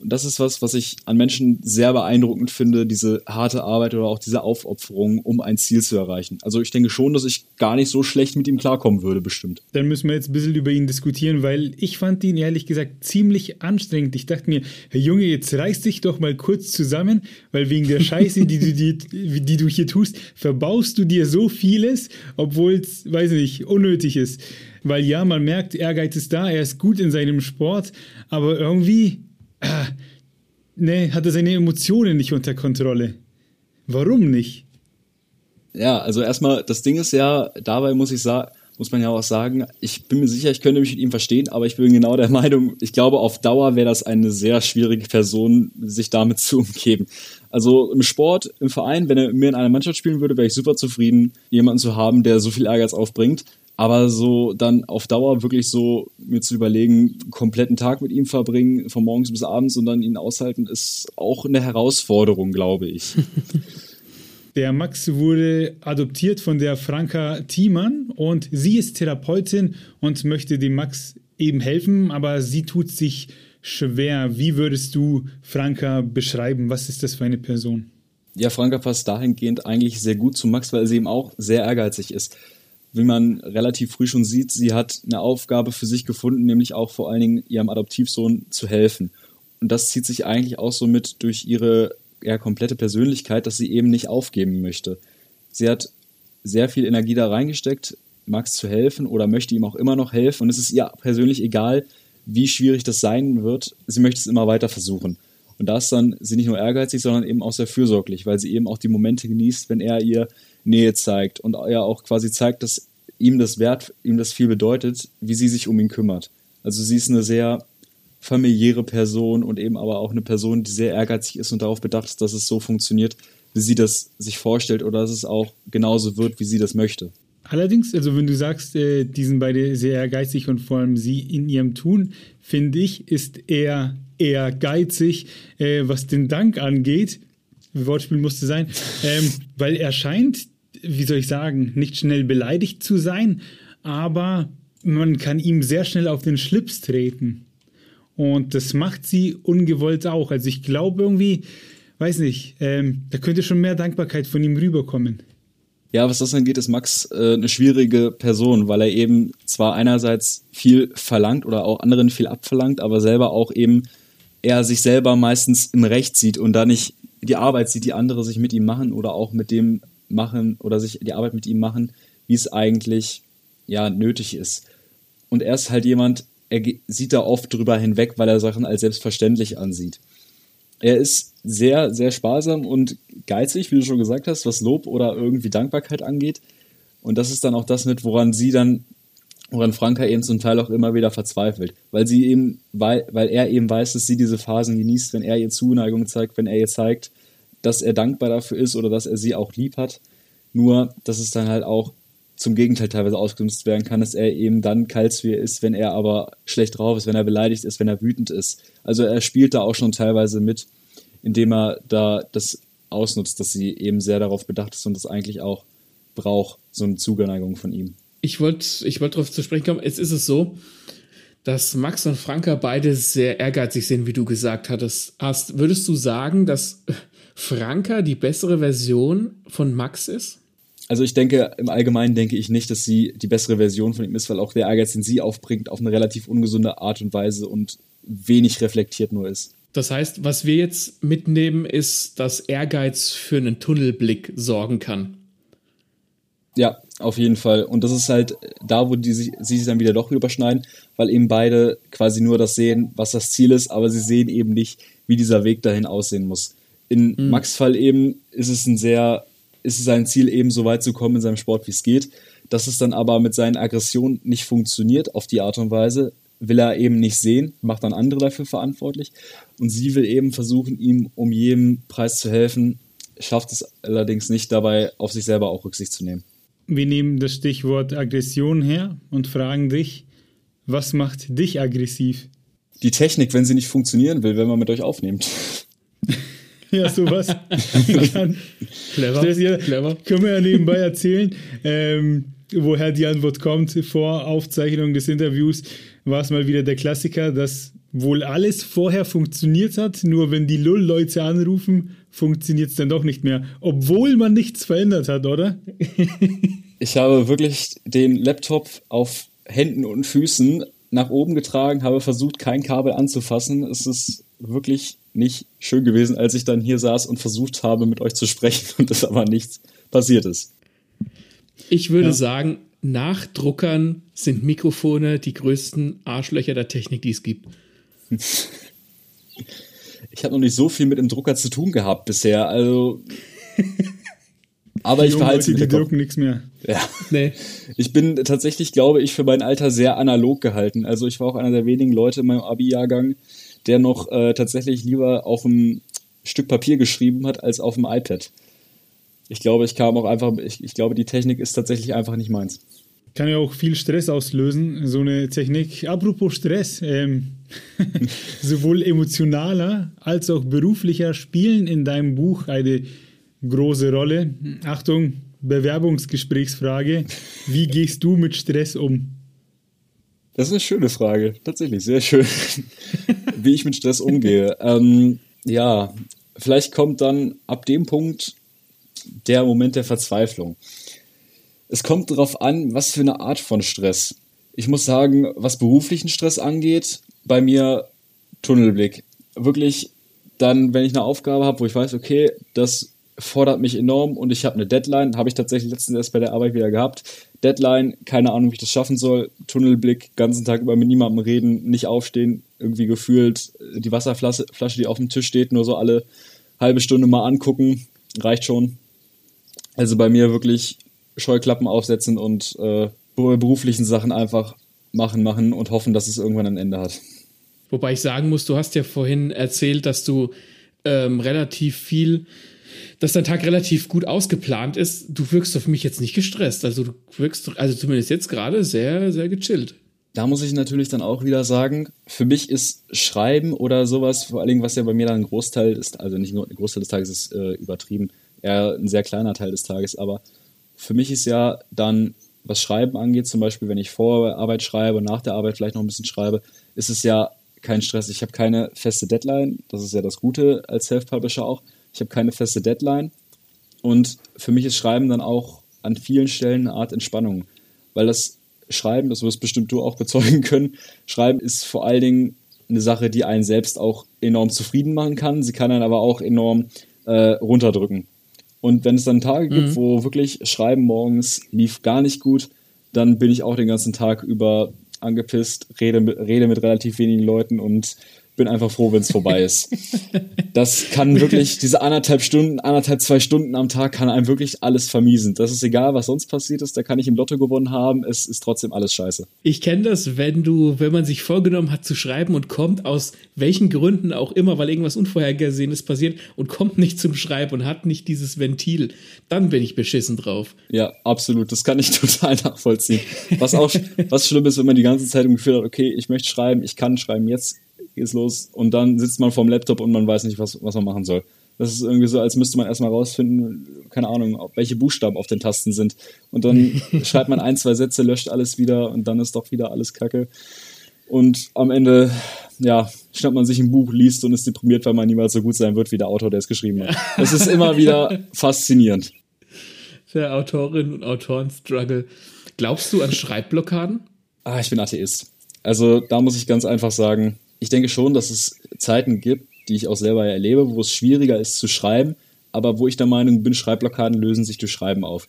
Und das ist was, was ich an Menschen sehr beeindruckend finde, diese harte Arbeit oder auch diese Aufopferung, um ein Ziel zu erreichen. Also ich denke schon, dass ich gar nicht so schlecht mit ihm klarkommen würde, bestimmt. Dann müssen wir jetzt ein bisschen über ihn diskutieren, weil ich fand ihn ehrlich gesagt ziemlich anstrengend. Ich dachte mir, Herr Junge, jetzt reiß dich doch mal kurz zusammen, weil wegen der Scheiße, die du, die, die du hier tust, verbaust du dir so vieles, obwohl es, weiß nicht, unnötig ist. Weil ja, man merkt, Ehrgeiz ist da, er ist gut in seinem Sport, aber irgendwie äh, [clears throat] nee, hat er seine Emotionen nicht unter Kontrolle. Warum nicht? Ja, also erstmal, das Ding ist ja, dabei muss ich sagen, muss man ja auch sagen, ich bin mir sicher, ich könnte mich mit ihm verstehen, aber ich bin genau der [laughs] Meinung, ich glaube, auf Dauer wäre das eine sehr schwierige Person, sich damit zu umgeben. Also im Sport, im Verein, wenn er mir in einer Mannschaft spielen würde, wäre ich super zufrieden, jemanden zu haben, der so viel Ehrgeiz aufbringt. Aber so dann auf Dauer wirklich so mir zu überlegen, kompletten Tag mit ihm verbringen, von morgens bis abends und dann ihn aushalten, ist auch eine Herausforderung, glaube ich. [laughs] Der Max wurde adoptiert von der Franka Thiemann und sie ist Therapeutin und möchte dem Max eben helfen, aber sie tut sich schwer. Wie würdest du Franka beschreiben? Was ist das für eine Person? Ja, Franka passt dahingehend eigentlich sehr gut zu Max, weil sie eben auch sehr ehrgeizig ist wie man relativ früh schon sieht, sie hat eine Aufgabe für sich gefunden, nämlich auch vor allen Dingen ihrem Adoptivsohn zu helfen. Und das zieht sich eigentlich auch so mit durch ihre ja, komplette Persönlichkeit, dass sie eben nicht aufgeben möchte. Sie hat sehr viel Energie da reingesteckt, Max zu helfen oder möchte ihm auch immer noch helfen. Und es ist ihr persönlich egal, wie schwierig das sein wird. Sie möchte es immer weiter versuchen. Und da ist dann sie nicht nur ehrgeizig, sondern eben auch sehr fürsorglich, weil sie eben auch die Momente genießt, wenn er ihr Nähe zeigt und er auch quasi zeigt, dass ihm das Wert, ihm das viel bedeutet, wie sie sich um ihn kümmert. Also sie ist eine sehr familiäre Person und eben aber auch eine Person, die sehr ehrgeizig ist und darauf bedacht ist, dass es so funktioniert, wie sie das sich vorstellt oder dass es auch genauso wird, wie sie das möchte. Allerdings, also wenn du sagst, äh, die sind beide sehr ehrgeizig und vor allem sie in ihrem Tun, finde ich, ist er eher geizig, äh, was den Dank angeht. Wortspiel musste sein, ähm, weil er scheint, wie soll ich sagen, nicht schnell beleidigt zu sein, aber man kann ihm sehr schnell auf den Schlips treten. Und das macht sie ungewollt auch. Also ich glaube irgendwie, weiß nicht, ähm, da könnte schon mehr Dankbarkeit von ihm rüberkommen. Ja, was das angeht, ist Max äh, eine schwierige Person, weil er eben zwar einerseits viel verlangt oder auch anderen viel abverlangt, aber selber auch eben er sich selber meistens im Recht sieht und da nicht die Arbeit sieht, die andere sich mit ihm machen oder auch mit dem machen oder sich die Arbeit mit ihm machen, wie es eigentlich ja nötig ist. Und er ist halt jemand, er sieht da oft drüber hinweg, weil er Sachen als selbstverständlich ansieht. Er ist sehr, sehr sparsam und geizig, wie du schon gesagt hast, was Lob oder irgendwie Dankbarkeit angeht. Und das ist dann auch das mit, woran sie dann, woran Franka eben zum Teil auch immer wieder verzweifelt. Weil sie eben, weil, weil er eben weiß, dass sie diese Phasen genießt, wenn er ihr Zuneigung zeigt, wenn er ihr zeigt, dass er dankbar dafür ist oder dass er sie auch lieb hat. Nur, dass es dann halt auch zum Gegenteil teilweise ausgenutzt werden kann, dass er eben dann kalt wie er ist, wenn er aber schlecht drauf ist, wenn er beleidigt ist, wenn er wütend ist. Also er spielt da auch schon teilweise mit, indem er da das ausnutzt, dass sie eben sehr darauf bedacht ist und das eigentlich auch braucht, so eine Zuneigung von ihm. Ich wollte ich wollt darauf zu sprechen kommen. Jetzt ist es so, dass Max und Franka beide sehr ehrgeizig sind, wie du gesagt hattest. Hast, würdest du sagen, dass Franka die bessere Version von Max ist? Also ich denke, im Allgemeinen denke ich nicht, dass sie die bessere Version von ihm ist, weil auch der Ehrgeiz, den sie aufbringt, auf eine relativ ungesunde Art und Weise und wenig reflektiert nur ist. Das heißt, was wir jetzt mitnehmen, ist, dass Ehrgeiz für einen Tunnelblick sorgen kann. Ja, auf jeden Fall. Und das ist halt da, wo die sich, sie sich dann wieder doch überschneiden, weil eben beide quasi nur das sehen, was das Ziel ist, aber sie sehen eben nicht, wie dieser Weg dahin aussehen muss. In mhm. Max Fall eben ist es ein sehr ist es sein Ziel, eben so weit zu kommen in seinem Sport, wie es geht. Dass es dann aber mit seinen Aggressionen nicht funktioniert auf die Art und Weise, will er eben nicht sehen, macht dann andere dafür verantwortlich. Und sie will eben versuchen, ihm um jeden Preis zu helfen, schafft es allerdings nicht dabei, auf sich selber auch Rücksicht zu nehmen. Wir nehmen das Stichwort Aggression her und fragen dich, was macht dich aggressiv? Die Technik, wenn sie nicht funktionieren will, wenn man mit euch aufnimmt. [laughs] ja, sowas. [laughs] clever, hier, clever. Können wir ja nebenbei erzählen, ähm, woher die Antwort kommt. Vor Aufzeichnung des Interviews war es mal wieder der Klassiker, dass wohl alles vorher funktioniert hat, nur wenn die Lull-Leute anrufen, funktioniert es dann doch nicht mehr. Obwohl man nichts verändert hat, oder? [laughs] ich habe wirklich den Laptop auf Händen und Füßen nach oben getragen, habe versucht, kein Kabel anzufassen. Es ist wirklich nicht schön gewesen, als ich dann hier saß und versucht habe, mit euch zu sprechen [laughs] und es aber nichts passiert ist. Ich würde ja. sagen, nach Druckern sind Mikrofone die größten Arschlöcher der Technik, die es gibt. [laughs] Ich habe noch nicht so viel mit dem Drucker zu tun gehabt bisher, also. [laughs] Aber ich verhalte sie die drucken nichts mehr. Ja. Nee. Ich bin tatsächlich, glaube ich, für mein Alter sehr analog gehalten. Also ich war auch einer der wenigen Leute in meinem Abi-Jahrgang, der noch äh, tatsächlich lieber auf ein Stück Papier geschrieben hat als auf dem iPad. Ich glaube, ich kam auch einfach, ich, ich glaube, die Technik ist tatsächlich einfach nicht meins. Kann ja auch viel Stress auslösen, so eine Technik. Apropos Stress, ähm, [laughs] sowohl emotionaler als auch beruflicher spielen in deinem Buch eine große Rolle. Achtung, Bewerbungsgesprächsfrage. Wie gehst du mit Stress um? Das ist eine schöne Frage, tatsächlich, sehr schön. Wie ich mit Stress umgehe. [laughs] Ähm, ja, vielleicht kommt dann ab dem Punkt der Moment der Verzweiflung. Es kommt darauf an, was für eine Art von Stress. Ich muss sagen, was beruflichen Stress angeht, bei mir Tunnelblick. Wirklich dann, wenn ich eine Aufgabe habe, wo ich weiß, okay, das fordert mich enorm und ich habe eine Deadline, habe ich tatsächlich letztens erst bei der Arbeit wieder gehabt. Deadline, keine Ahnung, wie ich das schaffen soll, Tunnelblick, ganzen Tag über mit niemandem reden, nicht aufstehen, irgendwie gefühlt die Wasserflasche, Flasche, die auf dem Tisch steht, nur so alle halbe Stunde mal angucken, reicht schon. Also bei mir wirklich Scheuklappen aufsetzen und äh, beruflichen Sachen einfach machen, machen und hoffen, dass es irgendwann ein Ende hat. Wobei ich sagen muss, du hast ja vorhin erzählt, dass du ähm, relativ viel, dass dein Tag relativ gut ausgeplant ist. Du wirkst auf mich jetzt nicht gestresst. Also du wirkst, also zumindest jetzt gerade sehr, sehr gechillt. Da muss ich natürlich dann auch wieder sagen, für mich ist Schreiben oder sowas, vor allen Dingen, was ja bei mir dann ein Großteil ist, also nicht nur ein Großteil des Tages ist äh, übertrieben, eher ein sehr kleiner Teil des Tages, aber für mich ist ja dann, was Schreiben angeht, zum Beispiel, wenn ich vor Arbeit schreibe, nach der Arbeit vielleicht noch ein bisschen schreibe, ist es ja kein Stress. Ich habe keine feste Deadline. Das ist ja das Gute als Self-Publisher auch. Ich habe keine feste Deadline. Und für mich ist Schreiben dann auch an vielen Stellen eine Art Entspannung. Weil das Schreiben, das wirst bestimmt du auch [laughs] bezeugen können, Schreiben ist vor allen Dingen eine Sache, die einen selbst auch enorm zufrieden machen kann. Sie kann einen aber auch enorm äh, runterdrücken. Und wenn es dann Tage mhm. gibt, wo wirklich Schreiben morgens lief gar nicht gut, dann bin ich auch den ganzen Tag über angepisst, rede rede mit relativ wenigen Leuten und bin einfach froh, wenn es vorbei ist. Das kann wirklich, diese anderthalb Stunden, anderthalb, zwei Stunden am Tag kann einem wirklich alles vermiesen. Das ist egal, was sonst passiert ist, da kann ich im Lotto gewonnen haben, es ist trotzdem alles scheiße. Ich kenne das, wenn du, wenn man sich vorgenommen hat zu schreiben und kommt aus welchen Gründen auch immer, weil irgendwas Unvorhergesehenes passiert und kommt nicht zum Schreiben und hat nicht dieses Ventil, dann bin ich beschissen drauf. Ja, absolut, das kann ich [laughs] total nachvollziehen. Was auch, was schlimm ist, wenn man die ganze Zeit im Gefühl hat, okay, ich möchte schreiben, ich kann schreiben, jetzt geht's los und dann sitzt man vorm Laptop und man weiß nicht, was, was man machen soll. Das ist irgendwie so, als müsste man erstmal rausfinden, keine Ahnung, welche Buchstaben auf den Tasten sind. Und dann [laughs] schreibt man ein, zwei Sätze, löscht alles wieder und dann ist doch wieder alles Kacke. Und am Ende, ja, schnappt man sich ein Buch, liest und ist deprimiert, weil man niemals so gut sein wird wie der Autor, der es geschrieben hat. Das ist immer wieder [laughs] faszinierend. Der Autorin und Autoren-Struggle. Glaubst du an Schreibblockaden? Ah, ich bin Atheist. Also da muss ich ganz einfach sagen, ich denke schon, dass es Zeiten gibt, die ich auch selber erlebe, wo es schwieriger ist zu schreiben, aber wo ich der Meinung bin, Schreibblockaden lösen sich durch Schreiben auf.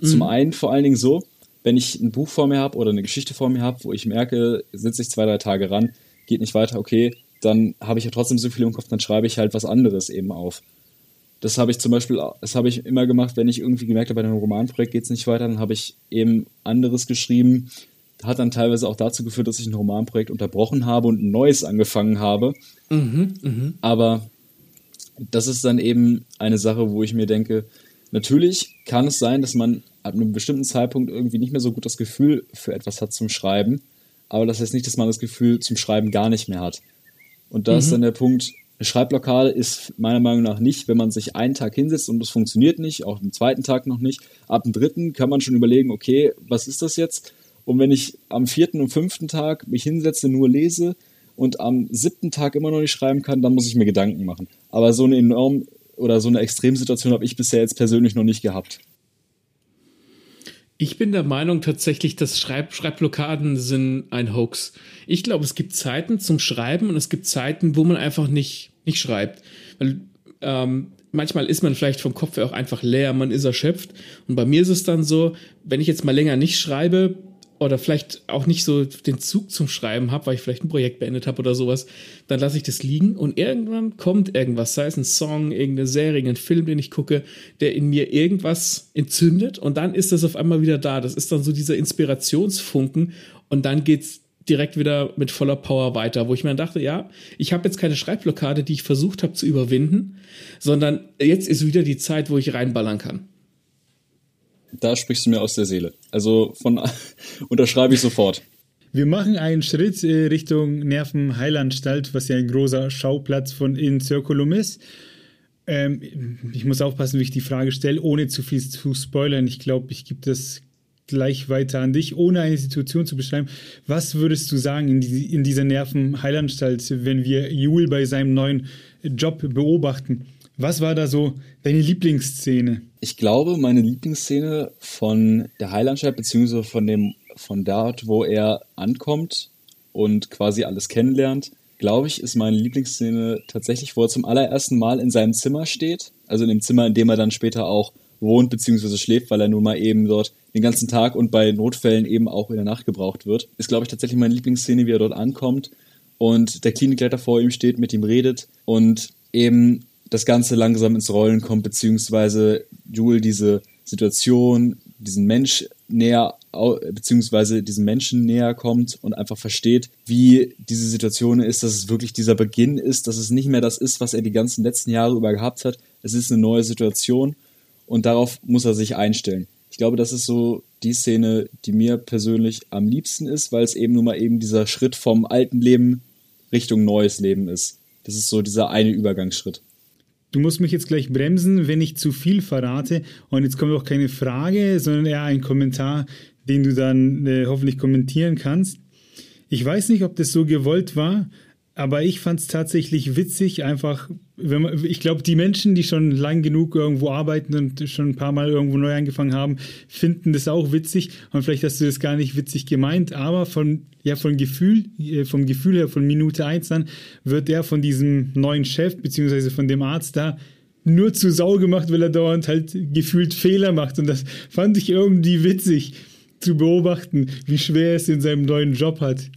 Mhm. Zum einen vor allen Dingen so, wenn ich ein Buch vor mir habe oder eine Geschichte vor mir habe, wo ich merke, sitze ich zwei, drei Tage ran, geht nicht weiter, okay, dann habe ich ja trotzdem so viel im Kopf, dann schreibe ich halt was anderes eben auf. Das habe ich zum Beispiel, das habe ich immer gemacht, wenn ich irgendwie gemerkt habe, bei einem Romanprojekt geht es nicht weiter, dann habe ich eben anderes geschrieben, hat dann teilweise auch dazu geführt, dass ich ein Romanprojekt unterbrochen habe und ein neues angefangen habe. Mhm, mh. Aber das ist dann eben eine Sache, wo ich mir denke, natürlich kann es sein, dass man ab einem bestimmten Zeitpunkt irgendwie nicht mehr so gut das Gefühl für etwas hat zum Schreiben, aber das heißt nicht, dass man das Gefühl zum Schreiben gar nicht mehr hat. Und da mhm. ist dann der Punkt, eine Schreibblockade ist meiner Meinung nach nicht, wenn man sich einen Tag hinsetzt und es funktioniert nicht, auch am zweiten Tag noch nicht. Ab dem dritten kann man schon überlegen, okay, was ist das jetzt? Und wenn ich am vierten und fünften Tag mich hinsetze, nur lese und am siebten Tag immer noch nicht schreiben kann, dann muss ich mir Gedanken machen. Aber so eine enorm oder so eine Extremsituation habe ich bisher jetzt persönlich noch nicht gehabt. Ich bin der Meinung tatsächlich, dass Schreib Schreibblockaden sind ein Hoax. Ich glaube, es gibt Zeiten zum Schreiben und es gibt Zeiten, wo man einfach nicht, nicht schreibt. Weil ähm, manchmal ist man vielleicht vom Kopf her auch einfach leer, man ist erschöpft. Und bei mir ist es dann so, wenn ich jetzt mal länger nicht schreibe, oder vielleicht auch nicht so den Zug zum Schreiben habe, weil ich vielleicht ein Projekt beendet habe oder sowas, dann lasse ich das liegen und irgendwann kommt irgendwas, sei es ein Song, irgendeine Serie, ein Film, den ich gucke, der in mir irgendwas entzündet und dann ist das auf einmal wieder da. Das ist dann so dieser Inspirationsfunken und dann geht's direkt wieder mit voller Power weiter, wo ich mir dachte, ja, ich habe jetzt keine Schreibblockade, die ich versucht habe zu überwinden, sondern jetzt ist wieder die Zeit, wo ich reinballern kann da sprichst du mir aus der Seele. Also von [laughs] unterschreibe ich sofort. Wir machen einen Schritt äh, Richtung Nervenheilanstalt, was ja ein großer Schauplatz von In Circulum ist. Ähm, ich muss aufpassen, wie ich die Frage stelle, ohne zu viel zu spoilern. Ich glaube, ich gebe das gleich weiter an dich, ohne eine Situation zu beschreiben. Was würdest du sagen in, die, in dieser Nervenheilanstalt, wenn wir Jule bei seinem neuen Job beobachten? Was war da so deine Lieblingsszene? Ich glaube, meine Lieblingsszene von der Heilanstalt, beziehungsweise von dem, von dort, wo er ankommt und quasi alles kennenlernt, glaube ich, ist meine Lieblingsszene tatsächlich, wo er zum allerersten Mal in seinem Zimmer steht. Also in dem Zimmer, in dem er dann später auch wohnt bzw. schläft, weil er nun mal eben dort den ganzen Tag und bei Notfällen eben auch in der Nacht gebraucht wird. Ist, glaube ich, tatsächlich meine Lieblingsszene, wie er dort ankommt und der Klinikleiter vor ihm steht, mit ihm redet und eben das Ganze langsam ins Rollen kommt, beziehungsweise Jule diese Situation, diesen Mensch näher, beziehungsweise diesen Menschen näher kommt und einfach versteht, wie diese Situation ist, dass es wirklich dieser Beginn ist, dass es nicht mehr das ist, was er die ganzen letzten Jahre über gehabt hat. Es ist eine neue Situation und darauf muss er sich einstellen. Ich glaube, das ist so die Szene, die mir persönlich am liebsten ist, weil es eben nun mal eben dieser Schritt vom alten Leben Richtung neues Leben ist. Das ist so dieser eine Übergangsschritt. Du musst mich jetzt gleich bremsen, wenn ich zu viel verrate. Und jetzt kommt auch keine Frage, sondern eher ein Kommentar, den du dann äh, hoffentlich kommentieren kannst. Ich weiß nicht, ob das so gewollt war, aber ich fand es tatsächlich witzig, einfach, wenn man, ich glaube, die Menschen, die schon lang genug irgendwo arbeiten und schon ein paar Mal irgendwo neu angefangen haben, finden das auch witzig. Und vielleicht hast du das gar nicht witzig gemeint, aber von ja von Gefühl, äh, vom Gefühl her von Minute 1 an, wird er von diesem neuen Chef, beziehungsweise von dem Arzt da, nur zu Sau gemacht, weil er dauernd halt gefühlt Fehler macht. Und das fand ich irgendwie witzig zu beobachten, wie schwer er es in seinem neuen Job hat.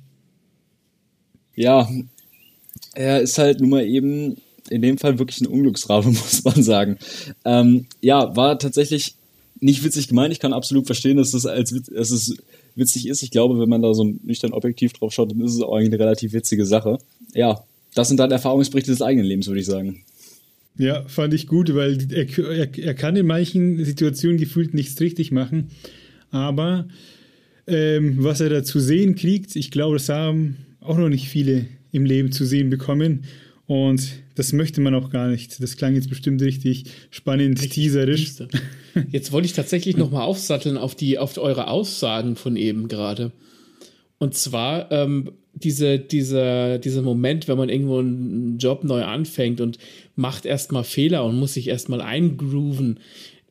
Ja, er ist halt nun mal eben in dem Fall wirklich ein Unglücksrabe, [laughs] muss man sagen. Ähm, ja, war tatsächlich nicht witzig gemeint. Ich kann absolut verstehen, dass das als dass es witzig ist. Ich glaube, wenn man da so nüchtern objektiv drauf schaut, dann ist es auch eigentlich eine relativ witzige Sache. Ja, das sind dann Erfahrungsberichte des eigenen Lebens, würde ich sagen. Ja, fand ich gut, weil er, er, er kann in manchen Situationen gefühlt nichts richtig machen. Aber ähm, was er da zu sehen kriegt, ich glaube, das haben auch noch nicht viele im Leben zu sehen bekommen. Und das möchte man auch gar nicht. Das klang jetzt bestimmt richtig spannend, richtig teaserisch. Jetzt wollte ich tatsächlich nochmal aufsatteln auf, die, auf eure Aussagen von eben gerade. Und zwar ähm, diese, diese, dieser Moment, wenn man irgendwo einen Job neu anfängt und macht erstmal Fehler und muss sich erstmal eingrooven.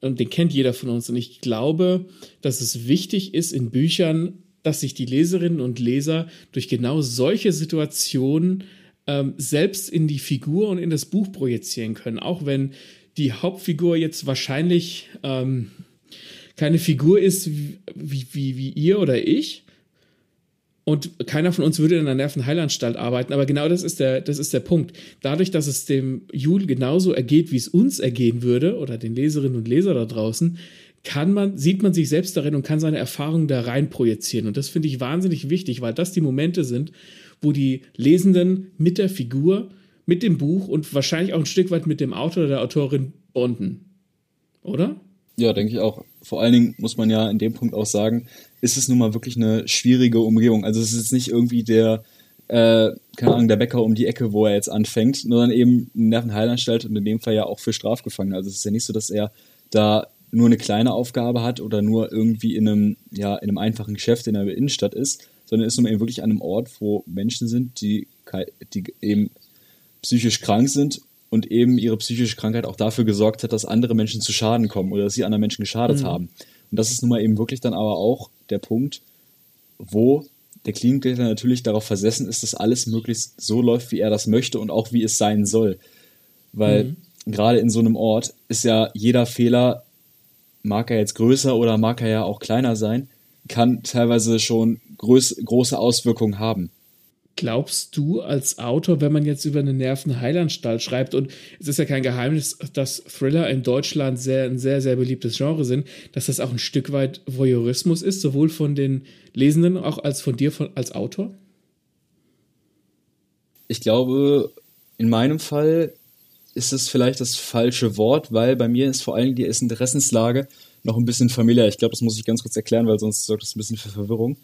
Und den kennt jeder von uns. Und ich glaube, dass es wichtig ist in Büchern, dass sich die Leserinnen und Leser durch genau solche Situationen ähm, selbst in die Figur und in das Buch projizieren können. Auch wenn die Hauptfigur jetzt wahrscheinlich ähm, keine Figur ist wie, wie, wie ihr oder ich. Und keiner von uns würde in einer Nervenheilanstalt arbeiten, aber genau das ist der, das ist der Punkt. Dadurch, dass es dem Jul genauso ergeht, wie es uns ergehen würde, oder den Leserinnen und Leser da draußen, kann man, sieht man sich selbst darin und kann seine Erfahrungen da rein projizieren. Und das finde ich wahnsinnig wichtig, weil das die Momente sind, wo die Lesenden mit der Figur, mit dem Buch und wahrscheinlich auch ein Stück weit mit dem Autor oder der Autorin bonden. Oder? Ja, denke ich auch. Vor allen Dingen muss man ja in dem Punkt auch sagen, ist es nun mal wirklich eine schwierige Umgebung. Also es ist nicht irgendwie der, äh, keine Ahnung, der Bäcker um die Ecke, wo er jetzt anfängt, sondern eben eine Nervenheilanstalt und in dem Fall ja auch für Strafgefangene. Also es ist ja nicht so, dass er da nur eine kleine Aufgabe hat oder nur irgendwie in einem, ja, in einem einfachen Geschäft in der Innenstadt ist, sondern ist nun eben wirklich an einem Ort, wo Menschen sind, die, die eben psychisch krank sind und eben ihre psychische Krankheit auch dafür gesorgt hat, dass andere Menschen zu Schaden kommen oder dass sie anderen Menschen geschadet mhm. haben. Und das ist nun mal eben wirklich dann aber auch der Punkt, wo der Klinikleiter natürlich darauf versessen ist, dass alles möglichst so läuft, wie er das möchte und auch wie es sein soll. Weil mhm. gerade in so einem Ort ist ja jeder Fehler, mag er jetzt größer oder mag er ja auch kleiner sein, kann teilweise schon groß, große Auswirkungen haben. Glaubst du als Autor, wenn man jetzt über eine Nervenheilanstalt schreibt, und es ist ja kein Geheimnis, dass Thriller in Deutschland sehr, ein sehr, sehr beliebtes Genre sind, dass das auch ein Stück weit Voyeurismus ist, sowohl von den Lesenden auch als von dir von, als Autor? Ich glaube, in meinem Fall ist es vielleicht das falsche Wort, weil bei mir ist vor allem die Interessenslage noch ein bisschen familiär. Ich glaube, das muss ich ganz kurz erklären, weil sonst sorgt das ein bisschen für Verwirrung.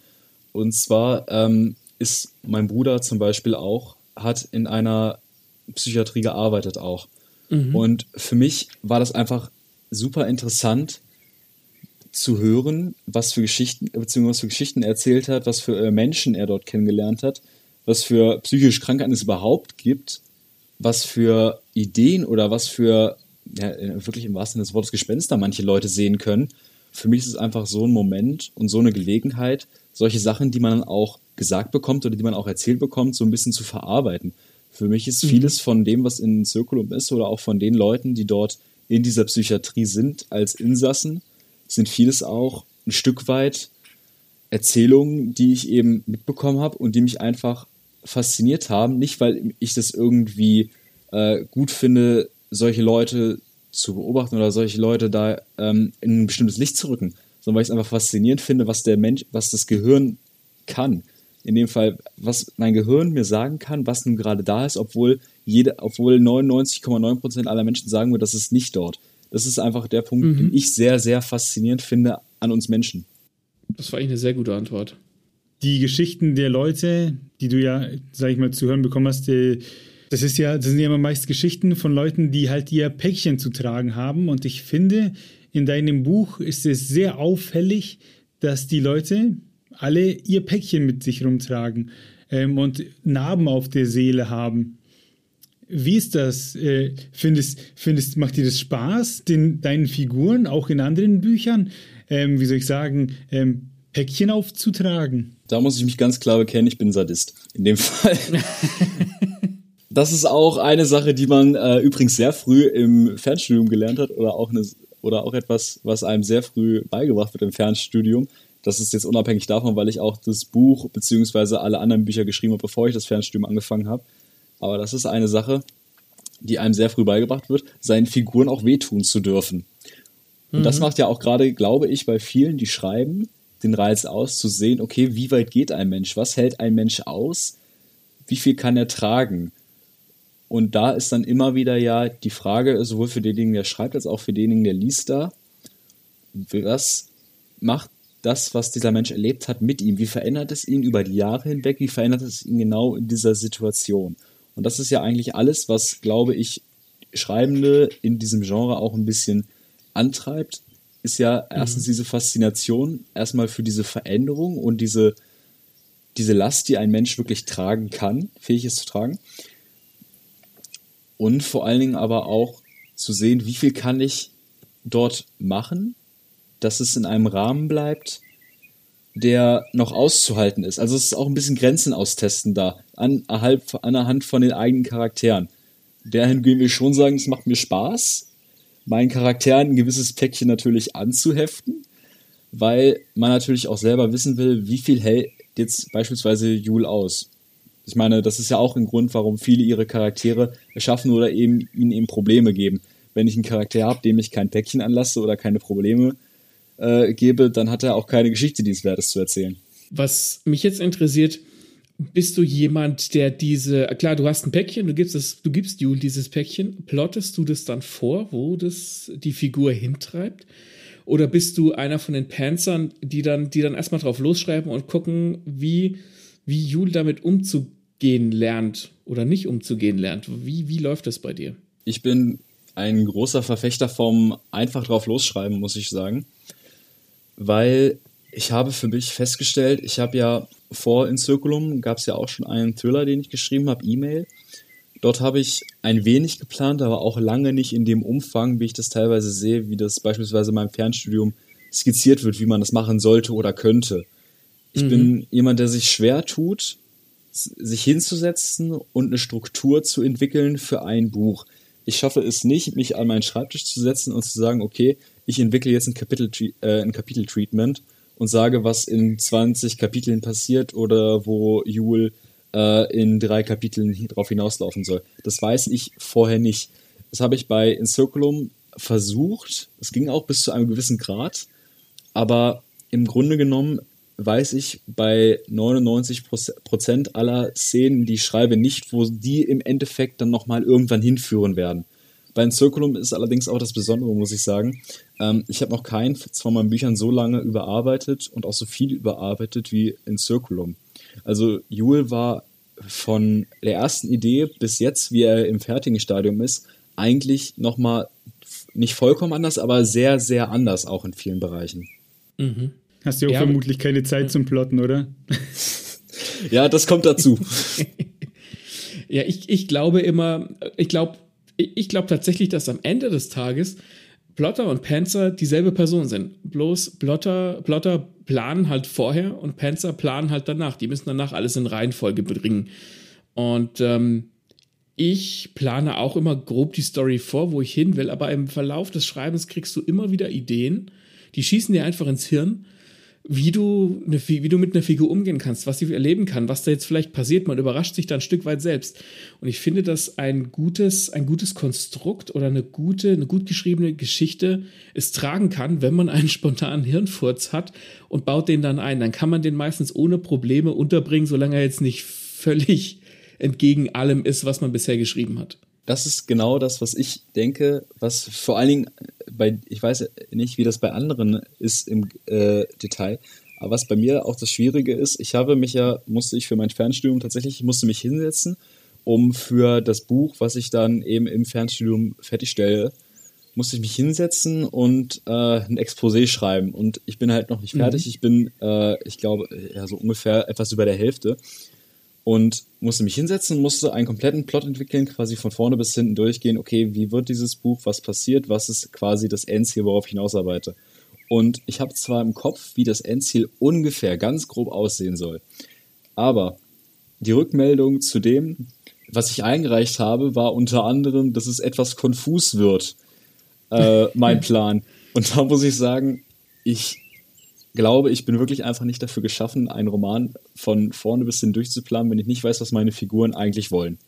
Und zwar ähm, ist mein Bruder zum Beispiel auch, hat in einer Psychiatrie gearbeitet auch. Mhm. Und für mich war das einfach super interessant zu hören, was für Geschichten, beziehungsweise was für Geschichten er erzählt hat, was für äh, Menschen er dort kennengelernt hat, was für psychische Krankheiten es überhaupt gibt, was für Ideen oder was für ja, wirklich im wahrsten Sinne des Wortes Gespenster manche Leute sehen können. Für mich ist es einfach so ein Moment und so eine Gelegenheit, solche Sachen, die man auch gesagt bekommt oder die man auch erzählt bekommt, so ein bisschen zu verarbeiten. Für mich ist vieles von dem, was in Circulum ist, oder auch von den Leuten, die dort in dieser Psychiatrie sind, als Insassen, sind vieles auch ein Stück weit Erzählungen, die ich eben mitbekommen habe und die mich einfach fasziniert haben. Nicht, weil ich das irgendwie äh, gut finde, solche Leute zu beobachten oder solche Leute da ähm, in ein bestimmtes Licht zu rücken, sondern weil ich es einfach faszinierend finde, was der Mensch, was das Gehirn kann. In dem Fall, was mein Gehirn mir sagen kann, was nun gerade da ist, obwohl jede, obwohl 99,9% aller Menschen sagen würde, das ist nicht dort. Das ist einfach der Punkt, mhm. den ich sehr, sehr faszinierend finde an uns Menschen. Das war eigentlich eine sehr gute Antwort. Die Geschichten der Leute, die du ja, sag ich mal, zu hören bekommen hast, die, das ist ja, das sind ja immer meist Geschichten von Leuten, die halt ihr Päckchen zu tragen haben. Und ich finde, in deinem Buch ist es sehr auffällig, dass die Leute alle ihr Päckchen mit sich rumtragen ähm, und Narben auf der Seele haben. Wie ist das? Äh, findest, findest, macht dir das Spaß, den, deinen Figuren, auch in anderen Büchern, ähm, wie soll ich sagen, ähm, Päckchen aufzutragen? Da muss ich mich ganz klar bekennen, ich bin Sadist. In dem Fall. [laughs] [laughs] das ist auch eine Sache, die man äh, übrigens sehr früh im Fernstudium gelernt hat oder auch, eine, oder auch etwas, was einem sehr früh beigebracht wird im Fernstudium. Das ist jetzt unabhängig davon, weil ich auch das Buch bzw. alle anderen Bücher geschrieben habe, bevor ich das Fernstudium angefangen habe. Aber das ist eine Sache, die einem sehr früh beigebracht wird, seinen Figuren auch wehtun zu dürfen. Und mhm. das macht ja auch gerade, glaube ich, bei vielen, die schreiben, den Reiz aus, zu sehen, okay, wie weit geht ein Mensch? Was hält ein Mensch aus? Wie viel kann er tragen? Und da ist dann immer wieder ja die Frage, sowohl für denjenigen, der schreibt, als auch für denjenigen, der liest da, was macht das, was dieser Mensch erlebt hat, mit ihm? Wie verändert es ihn über die Jahre hinweg? Wie verändert es ihn genau in dieser Situation? Und das ist ja eigentlich alles, was, glaube ich, Schreibende in diesem Genre auch ein bisschen antreibt, ist ja erstens mhm. diese Faszination erstmal für diese Veränderung und diese, diese Last, die ein Mensch wirklich tragen kann, fähig ist zu tragen. Und vor allen Dingen aber auch zu sehen, wie viel kann ich dort machen, dass es in einem Rahmen bleibt, der noch auszuhalten ist. Also es ist auch ein bisschen Grenzen austesten da, an, anhand von den eigenen Charakteren. Dahin gehen wir schon sagen, es macht mir Spaß, meinen Charakteren ein gewisses Päckchen natürlich anzuheften, weil man natürlich auch selber wissen will, wie viel hält jetzt beispielsweise Jule aus. Ich meine, das ist ja auch ein Grund, warum viele ihre Charaktere erschaffen oder eben ihnen eben Probleme geben. Wenn ich einen Charakter habe, dem ich kein Päckchen anlasse oder keine Probleme äh, gebe, dann hat er auch keine Geschichte, die es wert ist zu erzählen. Was mich jetzt interessiert, bist du jemand, der diese, klar, du hast ein Päckchen, du gibst es, du gibst Jule dieses Päckchen, plottest du das dann vor, wo das die Figur hintreibt? Oder bist du einer von den Panzern, die dann, die dann erstmal drauf losschreiben und gucken, wie, wie Jule damit umzugehen lernt oder nicht umzugehen lernt? Wie, wie läuft das bei dir? Ich bin ein großer Verfechter vom einfach drauf losschreiben, muss ich sagen. Weil ich habe für mich festgestellt, ich habe ja vor Incirculum gab es ja auch schon einen Thriller, den ich geschrieben habe, E-Mail. Dort habe ich ein wenig geplant, aber auch lange nicht in dem Umfang, wie ich das teilweise sehe, wie das beispielsweise in meinem Fernstudium skizziert wird, wie man das machen sollte oder könnte. Ich mhm. bin jemand, der sich schwer tut, sich hinzusetzen und eine Struktur zu entwickeln für ein Buch. Ich schaffe es nicht, mich an meinen Schreibtisch zu setzen und zu sagen, okay, ich entwickle jetzt ein Kapitel, äh, Kapiteltreatment und sage, was in 20 Kapiteln passiert oder wo Jule äh, in drei Kapiteln darauf hinauslaufen soll. Das weiß ich vorher nicht. Das habe ich bei Incirculum versucht. Es ging auch bis zu einem gewissen Grad. Aber im Grunde genommen weiß ich bei 99% aller Szenen, die ich schreibe, nicht, wo die im Endeffekt dann nochmal irgendwann hinführen werden. Bei Encirculum ist allerdings auch das Besondere, muss ich sagen. Ähm, ich habe noch keinen von meinen Büchern so lange überarbeitet und auch so viel überarbeitet wie Encirculum. Also Jule war von der ersten Idee bis jetzt, wie er im fertigen Stadium ist, eigentlich nochmal nicht vollkommen anders, aber sehr, sehr anders auch in vielen Bereichen. Mhm. Hast du auch ja, vermutlich keine Zeit zum Plotten, oder? [laughs] ja, das kommt dazu. [laughs] ja, ich, ich glaube immer, ich glaube, ich glaube tatsächlich, dass am Ende des Tages Plotter und Panzer dieselbe Person sind. Bloß Plotter, Plotter planen halt vorher und Panzer planen halt danach. Die müssen danach alles in Reihenfolge bringen. Und ähm, ich plane auch immer grob die Story vor, wo ich hin will, aber im Verlauf des Schreibens kriegst du immer wieder Ideen, die schießen dir einfach ins Hirn wie du, eine, wie du mit einer Figur umgehen kannst, was sie erleben kann, was da jetzt vielleicht passiert. Man überrascht sich da ein Stück weit selbst. Und ich finde, dass ein gutes, ein gutes Konstrukt oder eine gute, eine gut geschriebene Geschichte es tragen kann, wenn man einen [laughs] spontanen Hirnfurz hat und baut den dann ein. Dann kann man den meistens ohne Probleme unterbringen, solange er jetzt nicht völlig entgegen allem ist, was man bisher geschrieben hat das ist genau das, was ich denke, was vor allen Dingen bei, ich weiß nicht, wie das bei anderen ist im äh, Detail, aber was bei mir auch das Schwierige ist, ich habe mich ja, musste ich für mein Fernstudium tatsächlich, ich musste mich hinsetzen, um für das Buch, was ich dann eben im Fernstudium fertigstelle, musste ich mich hinsetzen und äh, ein Exposé schreiben. Und ich bin halt noch nicht fertig. Mhm. Ich bin, äh, ich glaube, ja, so ungefähr etwas über der Hälfte und musste mich hinsetzen, musste einen kompletten Plot entwickeln, quasi von vorne bis hinten durchgehen, okay, wie wird dieses Buch, was passiert, was ist quasi das Endziel, worauf ich hinausarbeite. Und ich habe zwar im Kopf, wie das Endziel ungefähr ganz grob aussehen soll, aber die Rückmeldung zu dem, was ich eingereicht habe, war unter anderem, dass es etwas konfus wird, äh, mein [laughs] Plan. Und da muss ich sagen, ich glaube, ich bin wirklich einfach nicht dafür geschaffen, einen Roman von vorne bis hin durchzuplanen, wenn ich nicht weiß, was meine Figuren eigentlich wollen.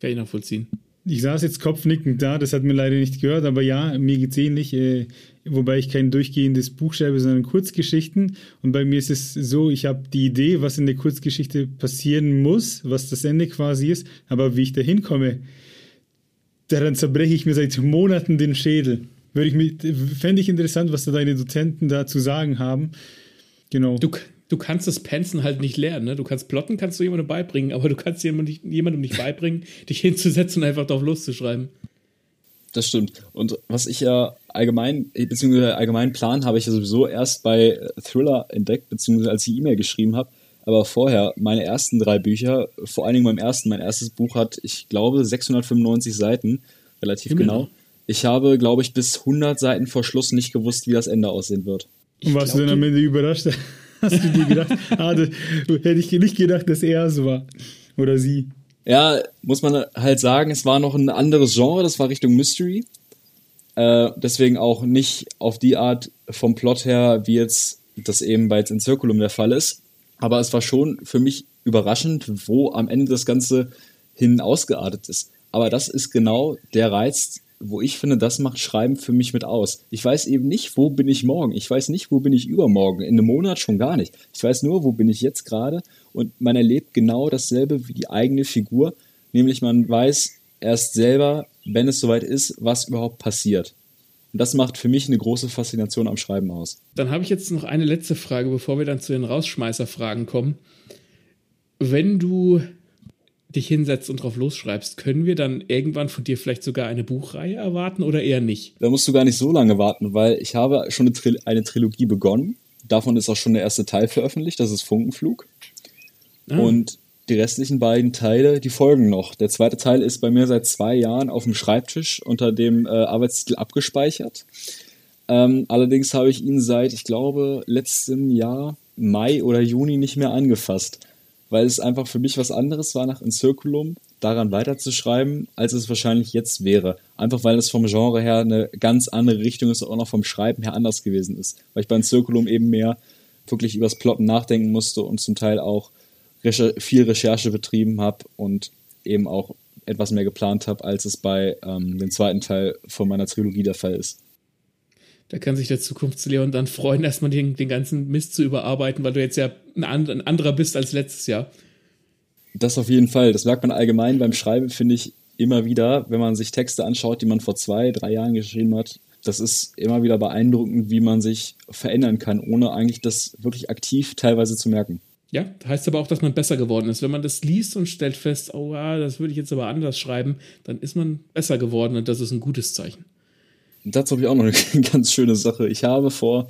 Kann ich nachvollziehen. Ich saß jetzt kopfnickend da, das hat mir leider nicht gehört, aber ja, mir geht es ähnlich, äh, wobei ich kein durchgehendes Buch schreibe, sondern Kurzgeschichten. Und bei mir ist es so, ich habe die Idee, was in der Kurzgeschichte passieren muss, was das Ende quasi ist, aber wie ich da hinkomme, daran zerbreche ich mir seit Monaten den Schädel. Würde ich mich, fände ich interessant, was da deine Dozenten da zu sagen haben. Genau. Du, du kannst das Pensen halt nicht lernen. Ne? Du kannst plotten, kannst du jemandem beibringen, aber du kannst jemandem nicht, jemandem nicht beibringen, [laughs] dich hinzusetzen und einfach drauf loszuschreiben. Das stimmt. Und was ich ja allgemein, beziehungsweise allgemein Plan habe ich ja sowieso erst bei Thriller entdeckt, beziehungsweise als ich E-Mail geschrieben habe. Aber vorher, meine ersten drei Bücher, vor allen Dingen beim ersten, mein erstes Buch hat, ich glaube, 695 Seiten, relativ Himmel. genau. Ich habe, glaube ich, bis 100 Seiten vor Schluss nicht gewusst, wie das Ende aussehen wird. Und warst du denn am Ende überrascht? [laughs] Hast du dir gedacht, [laughs] ah, das, hätte ich nicht gedacht, dass er es war. Oder sie. Ja, muss man halt sagen, es war noch ein anderes Genre, das war Richtung Mystery. Äh, deswegen auch nicht auf die Art vom Plot her, wie jetzt das eben bei In Circulum der Fall ist. Aber es war schon für mich überraschend, wo am Ende das Ganze hin ausgeartet ist. Aber das ist genau der Reiz wo ich finde, das macht Schreiben für mich mit aus. Ich weiß eben nicht, wo bin ich morgen. Ich weiß nicht, wo bin ich übermorgen. In einem Monat schon gar nicht. Ich weiß nur, wo bin ich jetzt gerade. Und man erlebt genau dasselbe wie die eigene Figur. Nämlich man weiß erst selber, wenn es soweit ist, was überhaupt passiert. Und das macht für mich eine große Faszination am Schreiben aus. Dann habe ich jetzt noch eine letzte Frage, bevor wir dann zu den Rausschmeißerfragen kommen. Wenn du dich hinsetzt und drauf losschreibst, können wir dann irgendwann von dir vielleicht sogar eine Buchreihe erwarten oder eher nicht? Da musst du gar nicht so lange warten, weil ich habe schon eine, Tril eine Trilogie begonnen. Davon ist auch schon der erste Teil veröffentlicht, das ist Funkenflug. Ah. Und die restlichen beiden Teile, die folgen noch. Der zweite Teil ist bei mir seit zwei Jahren auf dem Schreibtisch unter dem äh, Arbeitstitel abgespeichert. Ähm, allerdings habe ich ihn seit, ich glaube, letztem Jahr, Mai oder Juni nicht mehr angefasst weil es einfach für mich was anderes war, nach Encirculum daran weiterzuschreiben, als es wahrscheinlich jetzt wäre. Einfach weil es vom Genre her eine ganz andere Richtung ist und auch noch vom Schreiben her anders gewesen ist. Weil ich bei Encirculum eben mehr wirklich übers Plotten nachdenken musste und zum Teil auch Recher viel Recherche betrieben habe und eben auch etwas mehr geplant habe, als es bei ähm, dem zweiten Teil von meiner Trilogie der Fall ist. Da kann sich der Zukunftsleon dann freuen, erstmal den, den ganzen Mist zu überarbeiten, weil du jetzt ja ein, ein anderer bist als letztes Jahr. Das auf jeden Fall. Das merkt man allgemein beim Schreiben, finde ich, immer wieder, wenn man sich Texte anschaut, die man vor zwei, drei Jahren geschrieben hat. Das ist immer wieder beeindruckend, wie man sich verändern kann, ohne eigentlich das wirklich aktiv teilweise zu merken. Ja, heißt aber auch, dass man besser geworden ist. Wenn man das liest und stellt fest, oh, ja, das würde ich jetzt aber anders schreiben, dann ist man besser geworden und das ist ein gutes Zeichen. Dazu habe ich auch noch eine [laughs] ganz schöne Sache. Ich habe vor,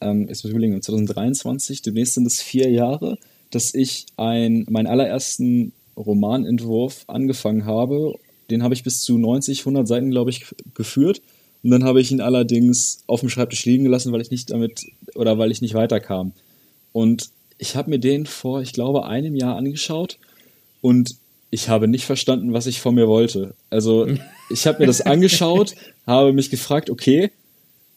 ähm, jetzt muss ich überlegen, 2023, demnächst sind es vier Jahre, dass ich ein, meinen allerersten Romanentwurf angefangen habe. Den habe ich bis zu 90, 100 Seiten, glaube ich, geführt. Und dann habe ich ihn allerdings auf dem Schreibtisch liegen gelassen, weil ich nicht damit oder weil ich nicht weiterkam. Und ich habe mir den vor, ich glaube, einem Jahr angeschaut und ich habe nicht verstanden, was ich von mir wollte. Also [laughs] ich habe mir das angeschaut, habe mich gefragt, okay,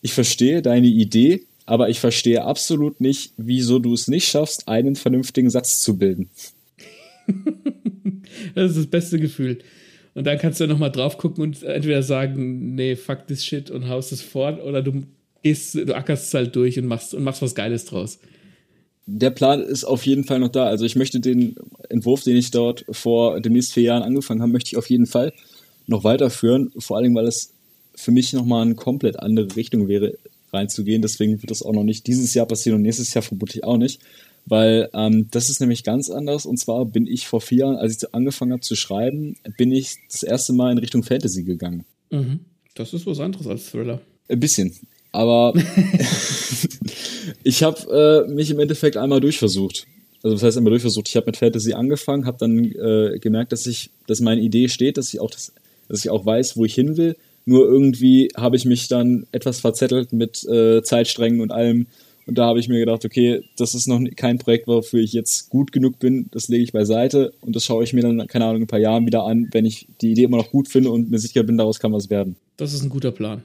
ich verstehe deine Idee, aber ich verstehe absolut nicht, wieso du es nicht schaffst, einen vernünftigen Satz zu bilden. [laughs] das ist das beste Gefühl. Und dann kannst du nochmal drauf gucken und entweder sagen, nee, fuck this shit und haust es fort, oder du gehst, du ackerst es halt durch und machst, und machst was Geiles draus. Der Plan ist auf jeden Fall noch da. Also ich möchte den Entwurf, den ich dort vor demnächst vier Jahren angefangen habe, möchte ich auf jeden Fall noch weiterführen. Vor allem, weil es für mich nochmal eine komplett andere Richtung wäre, reinzugehen. Deswegen wird das auch noch nicht dieses Jahr passieren und nächstes Jahr vermutlich auch nicht. Weil ähm, das ist nämlich ganz anders. Und zwar bin ich vor vier Jahren, als ich angefangen habe zu schreiben, bin ich das erste Mal in Richtung Fantasy gegangen. Mhm. Das ist was anderes als Thriller. Ein bisschen. Aber [laughs] ich habe äh, mich im Endeffekt einmal durchversucht. Also das heißt einmal durchversucht. Ich habe mit Fantasy angefangen, habe dann äh, gemerkt, dass ich, dass meine Idee steht, dass ich auch das, dass ich auch weiß, wo ich hin will. Nur irgendwie habe ich mich dann etwas verzettelt mit äh, Zeitsträngen und allem. Und da habe ich mir gedacht, okay, das ist noch kein Projekt, wofür ich jetzt gut genug bin. Das lege ich beiseite und das schaue ich mir dann, keine Ahnung, in ein paar Jahren wieder an, wenn ich die Idee immer noch gut finde und mir sicher bin, daraus kann was werden. Das ist ein guter Plan.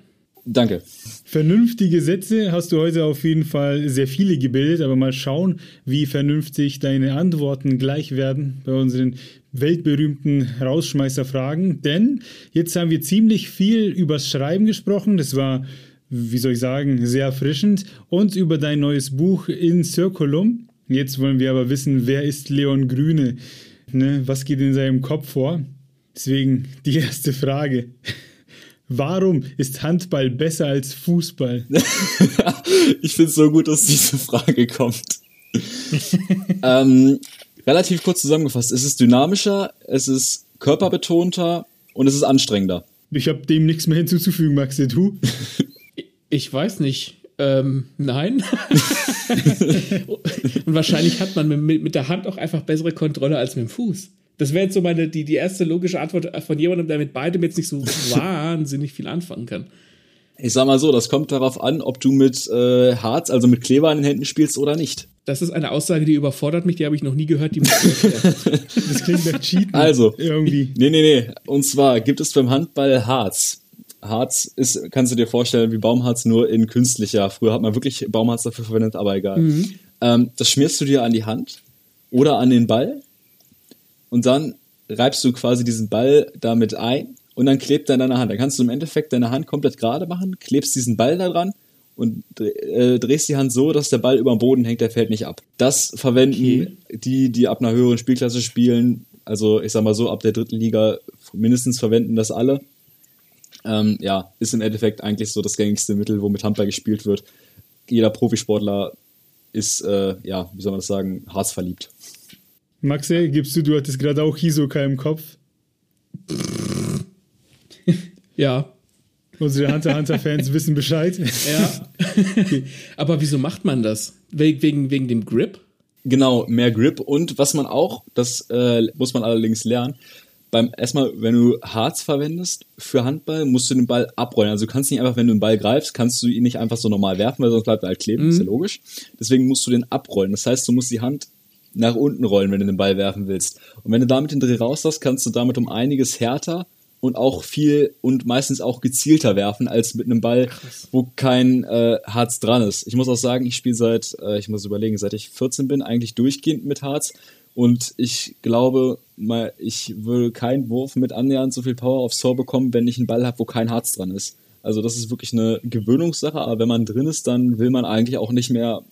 Danke. Vernünftige Sätze hast du heute auf jeden Fall sehr viele gebildet, aber mal schauen, wie vernünftig deine Antworten gleich werden bei unseren weltberühmten Rausschmeißerfragen. Denn jetzt haben wir ziemlich viel übers Schreiben gesprochen. Das war, wie soll ich sagen, sehr erfrischend. Und über dein neues Buch in Circulum. Jetzt wollen wir aber wissen, wer ist Leon Grüne? Ne? Was geht in seinem Kopf vor? Deswegen die erste Frage. Warum ist Handball besser als Fußball? [laughs] ich finde es so gut, dass diese Frage kommt. [laughs] ähm, relativ kurz zusammengefasst. Es ist dynamischer, es ist körperbetonter und es ist anstrengender. Ich habe dem nichts mehr hinzuzufügen, Maxi. Du? [laughs] Ich weiß nicht. Ähm, nein. [laughs] und wahrscheinlich hat man mit, mit der Hand auch einfach bessere Kontrolle als mit dem Fuß. Das wäre jetzt so meine, die, die erste logische Antwort von jemandem, der mit beidem jetzt nicht so [laughs] wahnsinnig viel anfangen kann. Ich sag mal so, das kommt darauf an, ob du mit äh, Harz, also mit Kleber in den Händen spielst oder nicht. Das ist eine Aussage, die überfordert mich, die habe ich noch nie gehört, die muss [laughs] Das klingt nach Cheaten. Also, irgendwie. Nee, nee, nee. Und zwar gibt es beim Handball Harz. Harz ist, kannst du dir vorstellen, wie Baumharz nur in künstlicher. Früher hat man wirklich Baumharz dafür verwendet, aber egal. Mhm. Ähm, das schmierst du dir an die Hand oder an den Ball und dann reibst du quasi diesen Ball damit ein und dann klebt er in deiner Hand. Dann kannst du im Endeffekt deine Hand komplett gerade machen, klebst diesen Ball da dran und äh, drehst die Hand so, dass der Ball über dem Boden hängt, der fällt nicht ab. Das verwenden okay. die, die ab einer höheren Spielklasse spielen, also ich sag mal so, ab der dritten Liga mindestens verwenden das alle. Ähm, ja, ist im Endeffekt eigentlich so das gängigste Mittel, womit Handball gespielt wird. Jeder Profisportler ist, äh, ja, wie soll man das sagen, harzverliebt. Maxe, gibst du, du hattest gerade auch Hisoka im Kopf. [laughs] ja. Unsere Hunter Hunter Fans [laughs] wissen Bescheid. Ja. Aber wieso macht man das? Wegen, wegen dem Grip? Genau, mehr Grip. Und was man auch, das äh, muss man allerdings lernen, beim erstmal, wenn du Harz verwendest für Handball, musst du den Ball abrollen. Also du kannst nicht einfach, wenn du den Ball greifst, kannst du ihn nicht einfach so normal werfen, weil sonst bleibt er halt kleben, mhm. ist ja logisch. Deswegen musst du den abrollen. Das heißt, du musst die Hand nach unten rollen, wenn du den Ball werfen willst. Und wenn du damit den Dreh raus hast, kannst du damit um einiges härter und auch viel und meistens auch gezielter werfen als mit einem Ball, Krass. wo kein äh, Harz dran ist. Ich muss auch sagen, ich spiele seit, äh, ich muss überlegen, seit ich 14 bin, eigentlich durchgehend mit Harz. Und ich glaube, mal, ich würde keinen Wurf mit annähernd so viel Power aufs Tor bekommen, wenn ich einen Ball habe, wo kein Harz dran ist. Also das ist wirklich eine Gewöhnungssache, aber wenn man drin ist, dann will man eigentlich auch nicht mehr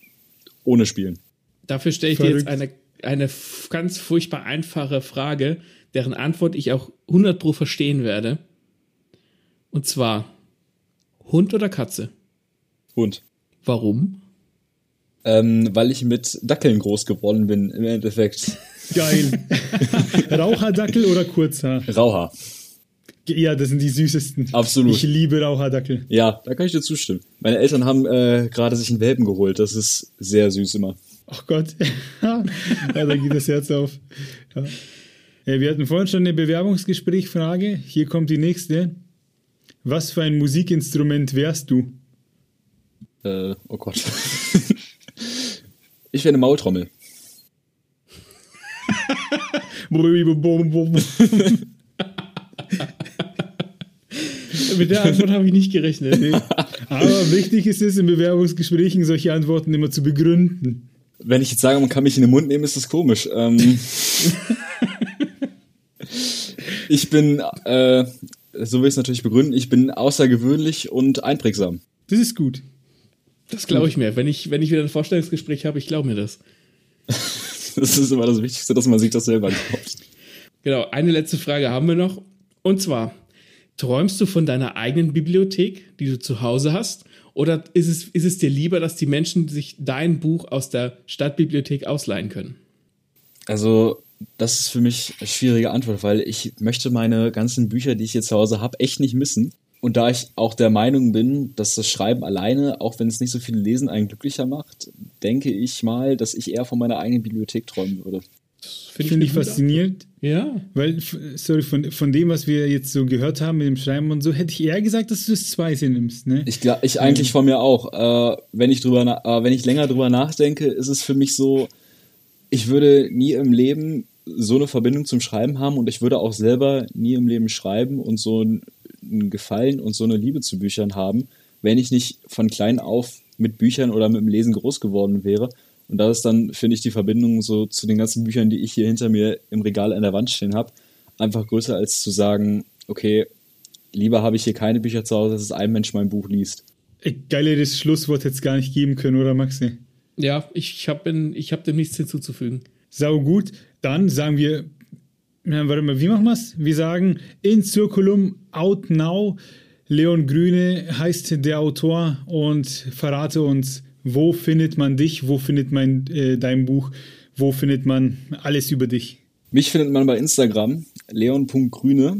ohne spielen. Dafür stelle ich Verrückt. dir jetzt eine, eine ganz furchtbar einfache Frage, deren Antwort ich auch 100 pro verstehen werde. Und zwar, Hund oder Katze? Hund. Warum? Ähm, weil ich mit Dackeln groß geworden bin, im Endeffekt. [laughs] Geil. [laughs] Raucherdackel oder Kurzhaar? Rauhaar. Ja, das sind die süßesten. Absolut. Ich liebe Raucherdackel. Ja, da kann ich dir zustimmen. Meine Eltern haben äh, gerade sich einen Welpen geholt. Das ist sehr süß immer. Ach Gott, [laughs] ja, da geht das Herz auf. Ja. Wir hatten vorhin schon eine Bewerbungsgesprächfrage. Hier kommt die nächste. Was für ein Musikinstrument wärst du? Äh, oh Gott. ich wäre eine Maultrommel. Mit der Antwort habe ich nicht gerechnet. Nee. Aber wichtig ist es, in Bewerbungsgesprächen solche Antworten immer zu begründen. Wenn ich jetzt sage, man kann mich in den Mund nehmen, ist das komisch. Ähm, [laughs] ich bin, äh, so will ich es natürlich begründen, ich bin außergewöhnlich und einprägsam. Das ist gut. Das glaube ich mir. Wenn ich, wenn ich wieder ein Vorstellungsgespräch habe, ich glaube mir das. [laughs] das ist immer das Wichtigste, dass man sich das selber glaubt. Genau, eine letzte Frage haben wir noch. Und zwar, träumst du von deiner eigenen Bibliothek, die du zu Hause hast? Oder ist es, ist es dir lieber, dass die Menschen sich dein Buch aus der Stadtbibliothek ausleihen können? Also, das ist für mich eine schwierige Antwort, weil ich möchte meine ganzen Bücher, die ich hier zu Hause habe, echt nicht missen. Und da ich auch der Meinung bin, dass das Schreiben alleine, auch wenn es nicht so viel Lesen, einen glücklicher macht, denke ich mal, dass ich eher von meiner eigenen Bibliothek träumen würde. Finde find ich faszinierend. Ja. Weil, sorry, von, von dem, was wir jetzt so gehört haben mit dem Schreiben und so, hätte ich eher gesagt, dass du das Zweite nimmst, ne? Ich, ich eigentlich von mir auch. Äh, wenn, ich drüber, äh, wenn ich länger drüber nachdenke, ist es für mich so, ich würde nie im Leben so eine Verbindung zum Schreiben haben und ich würde auch selber nie im Leben schreiben und so einen Gefallen und so eine Liebe zu Büchern haben, wenn ich nicht von klein auf mit Büchern oder mit dem Lesen groß geworden wäre. Und da ist dann, finde ich, die Verbindung so zu den ganzen Büchern, die ich hier hinter mir im Regal an der Wand stehen habe, einfach größer als zu sagen, okay, lieber habe ich hier keine Bücher zu Hause, dass ein Mensch mein Buch liest. Geileres Schlusswort jetzt gar nicht geben können, oder Maxi? Ja, ich habe ich hab dem nichts hinzuzufügen. Sau gut. Dann sagen wir, ja, warte mal, wie machen wir es? Wir sagen in Circulum out now. Leon Grüne heißt der Autor und verrate uns, wo findet man dich, wo findet man äh, dein Buch, wo findet man alles über dich? Mich findet man bei Instagram, leon.grüne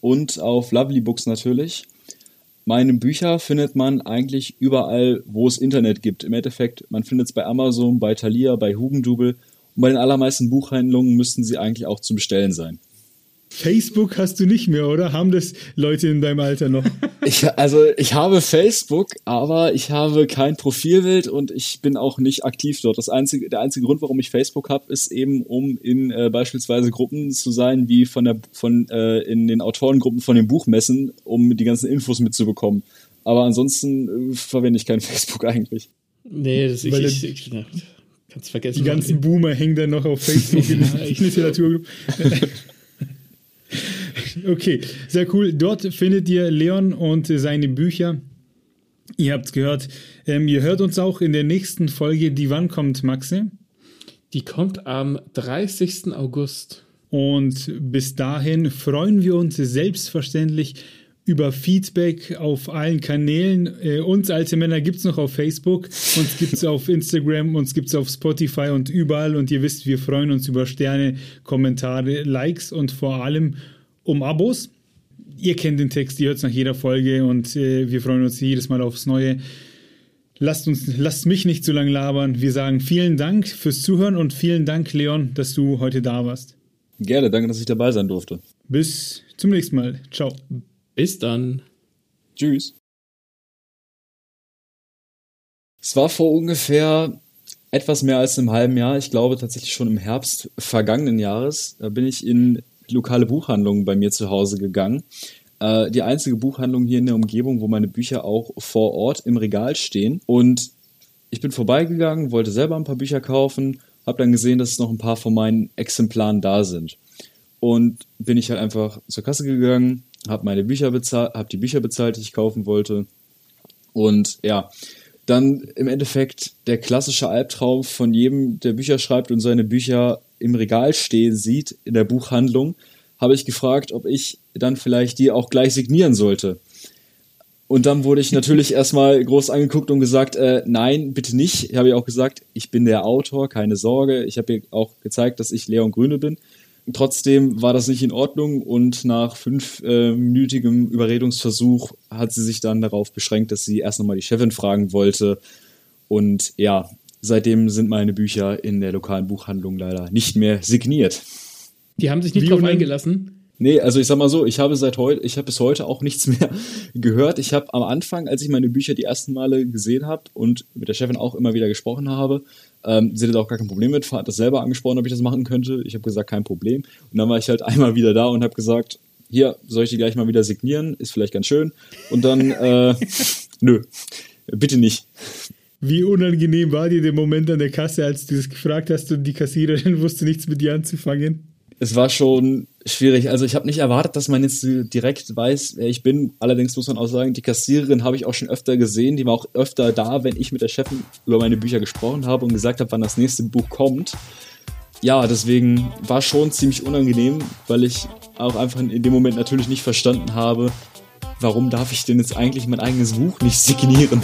und auf Lovely Books natürlich. Meine Bücher findet man eigentlich überall, wo es Internet gibt. Im Endeffekt, man findet es bei Amazon, bei Thalia, bei Hugendubel und bei den allermeisten Buchhandlungen müssten sie eigentlich auch zu bestellen sein. Facebook hast du nicht mehr, oder? Haben das Leute in deinem Alter noch? [laughs] Ich, also ich habe Facebook, aber ich habe kein Profilbild und ich bin auch nicht aktiv dort. Das einzige, der einzige Grund, warum ich Facebook habe, ist eben, um in äh, beispielsweise Gruppen zu sein, wie von der von äh, in den Autorengruppen von den Buchmessen, um die ganzen Infos mitzubekommen. Aber ansonsten äh, verwende ich kein [laughs] Facebook eigentlich. Nee, das ist ich, ich, ich, Kannst vergessen. Die ganzen Boomer hängen dann noch auf Facebook [laughs] in der Literaturgruppe. [laughs] okay, sehr cool. Dort findet ihr Leon und seine Bücher. Ihr habt es gehört. Ähm, ihr hört uns auch in der nächsten Folge. Die wann kommt, Maxe? Die kommt am 30. August. Und bis dahin freuen wir uns selbstverständlich über Feedback auf allen Kanälen. Äh, uns alte Männer gibt es noch auf Facebook, uns gibt es auf Instagram, uns gibt es auf Spotify und überall. Und ihr wisst, wir freuen uns über Sterne, Kommentare, Likes und vor allem um Abos. Ihr kennt den Text, ihr hört es nach jeder Folge und äh, wir freuen uns jedes Mal aufs Neue. Lasst, uns, lasst mich nicht zu lange labern. Wir sagen vielen Dank fürs Zuhören und vielen Dank, Leon, dass du heute da warst. Gerne, danke, dass ich dabei sein durfte. Bis zum nächsten Mal. Ciao. Bis dann. Tschüss. Es war vor ungefähr etwas mehr als einem halben Jahr, ich glaube tatsächlich schon im Herbst vergangenen Jahres, da bin ich in lokale Buchhandlungen bei mir zu Hause gegangen. Äh, die einzige Buchhandlung hier in der Umgebung, wo meine Bücher auch vor Ort im Regal stehen. Und ich bin vorbeigegangen, wollte selber ein paar Bücher kaufen, habe dann gesehen, dass noch ein paar von meinen Exemplaren da sind. Und bin ich halt einfach zur Kasse gegangen, habe meine Bücher bezahlt, habe die Bücher bezahlt, die ich kaufen wollte. Und ja, dann im Endeffekt der klassische Albtraum von jedem, der Bücher schreibt und seine Bücher im Regal stehen sieht in der Buchhandlung, habe ich gefragt, ob ich dann vielleicht die auch gleich signieren sollte. Und dann wurde ich [laughs] natürlich erstmal groß angeguckt und gesagt, äh, nein, bitte nicht. Ich habe ja auch gesagt, ich bin der Autor, keine Sorge. Ich habe ihr auch gezeigt, dass ich Leon Grüne bin. Trotzdem war das nicht in Ordnung und nach fünfminütigem äh, Überredungsversuch hat sie sich dann darauf beschränkt, dass sie erst nochmal die Chefin fragen wollte. Und ja, seitdem sind meine Bücher in der lokalen Buchhandlung leider nicht mehr signiert. Die haben sich nicht Wie drauf eingelassen? Nee, also ich sag mal so, ich habe seit heute, ich habe bis heute auch nichts [laughs] mehr gehört. Ich habe am Anfang, als ich meine Bücher die ersten Male gesehen habe und mit der Chefin auch immer wieder gesprochen habe, ähm, sie hat auch gar kein Problem mit, hat das selber angesprochen, ob ich das machen könnte. Ich habe gesagt, kein Problem. Und dann war ich halt [laughs] einmal wieder da und habe gesagt, hier, soll ich die gleich mal wieder signieren? Ist vielleicht ganz schön. Und dann, äh, [laughs] nö, bitte nicht. Wie unangenehm war dir der Moment an der Kasse, als du es gefragt hast und die Kassiererin wusste nichts mit dir anzufangen? Es war schon schwierig. Also ich habe nicht erwartet, dass man jetzt direkt weiß, wer ich bin. Allerdings muss man auch sagen, die Kassiererin habe ich auch schon öfter gesehen. Die war auch öfter da, wenn ich mit der Chefin über meine Bücher gesprochen habe und gesagt habe, wann das nächste Buch kommt. Ja, deswegen war schon ziemlich unangenehm, weil ich auch einfach in dem Moment natürlich nicht verstanden habe, warum darf ich denn jetzt eigentlich mein eigenes Buch nicht signieren.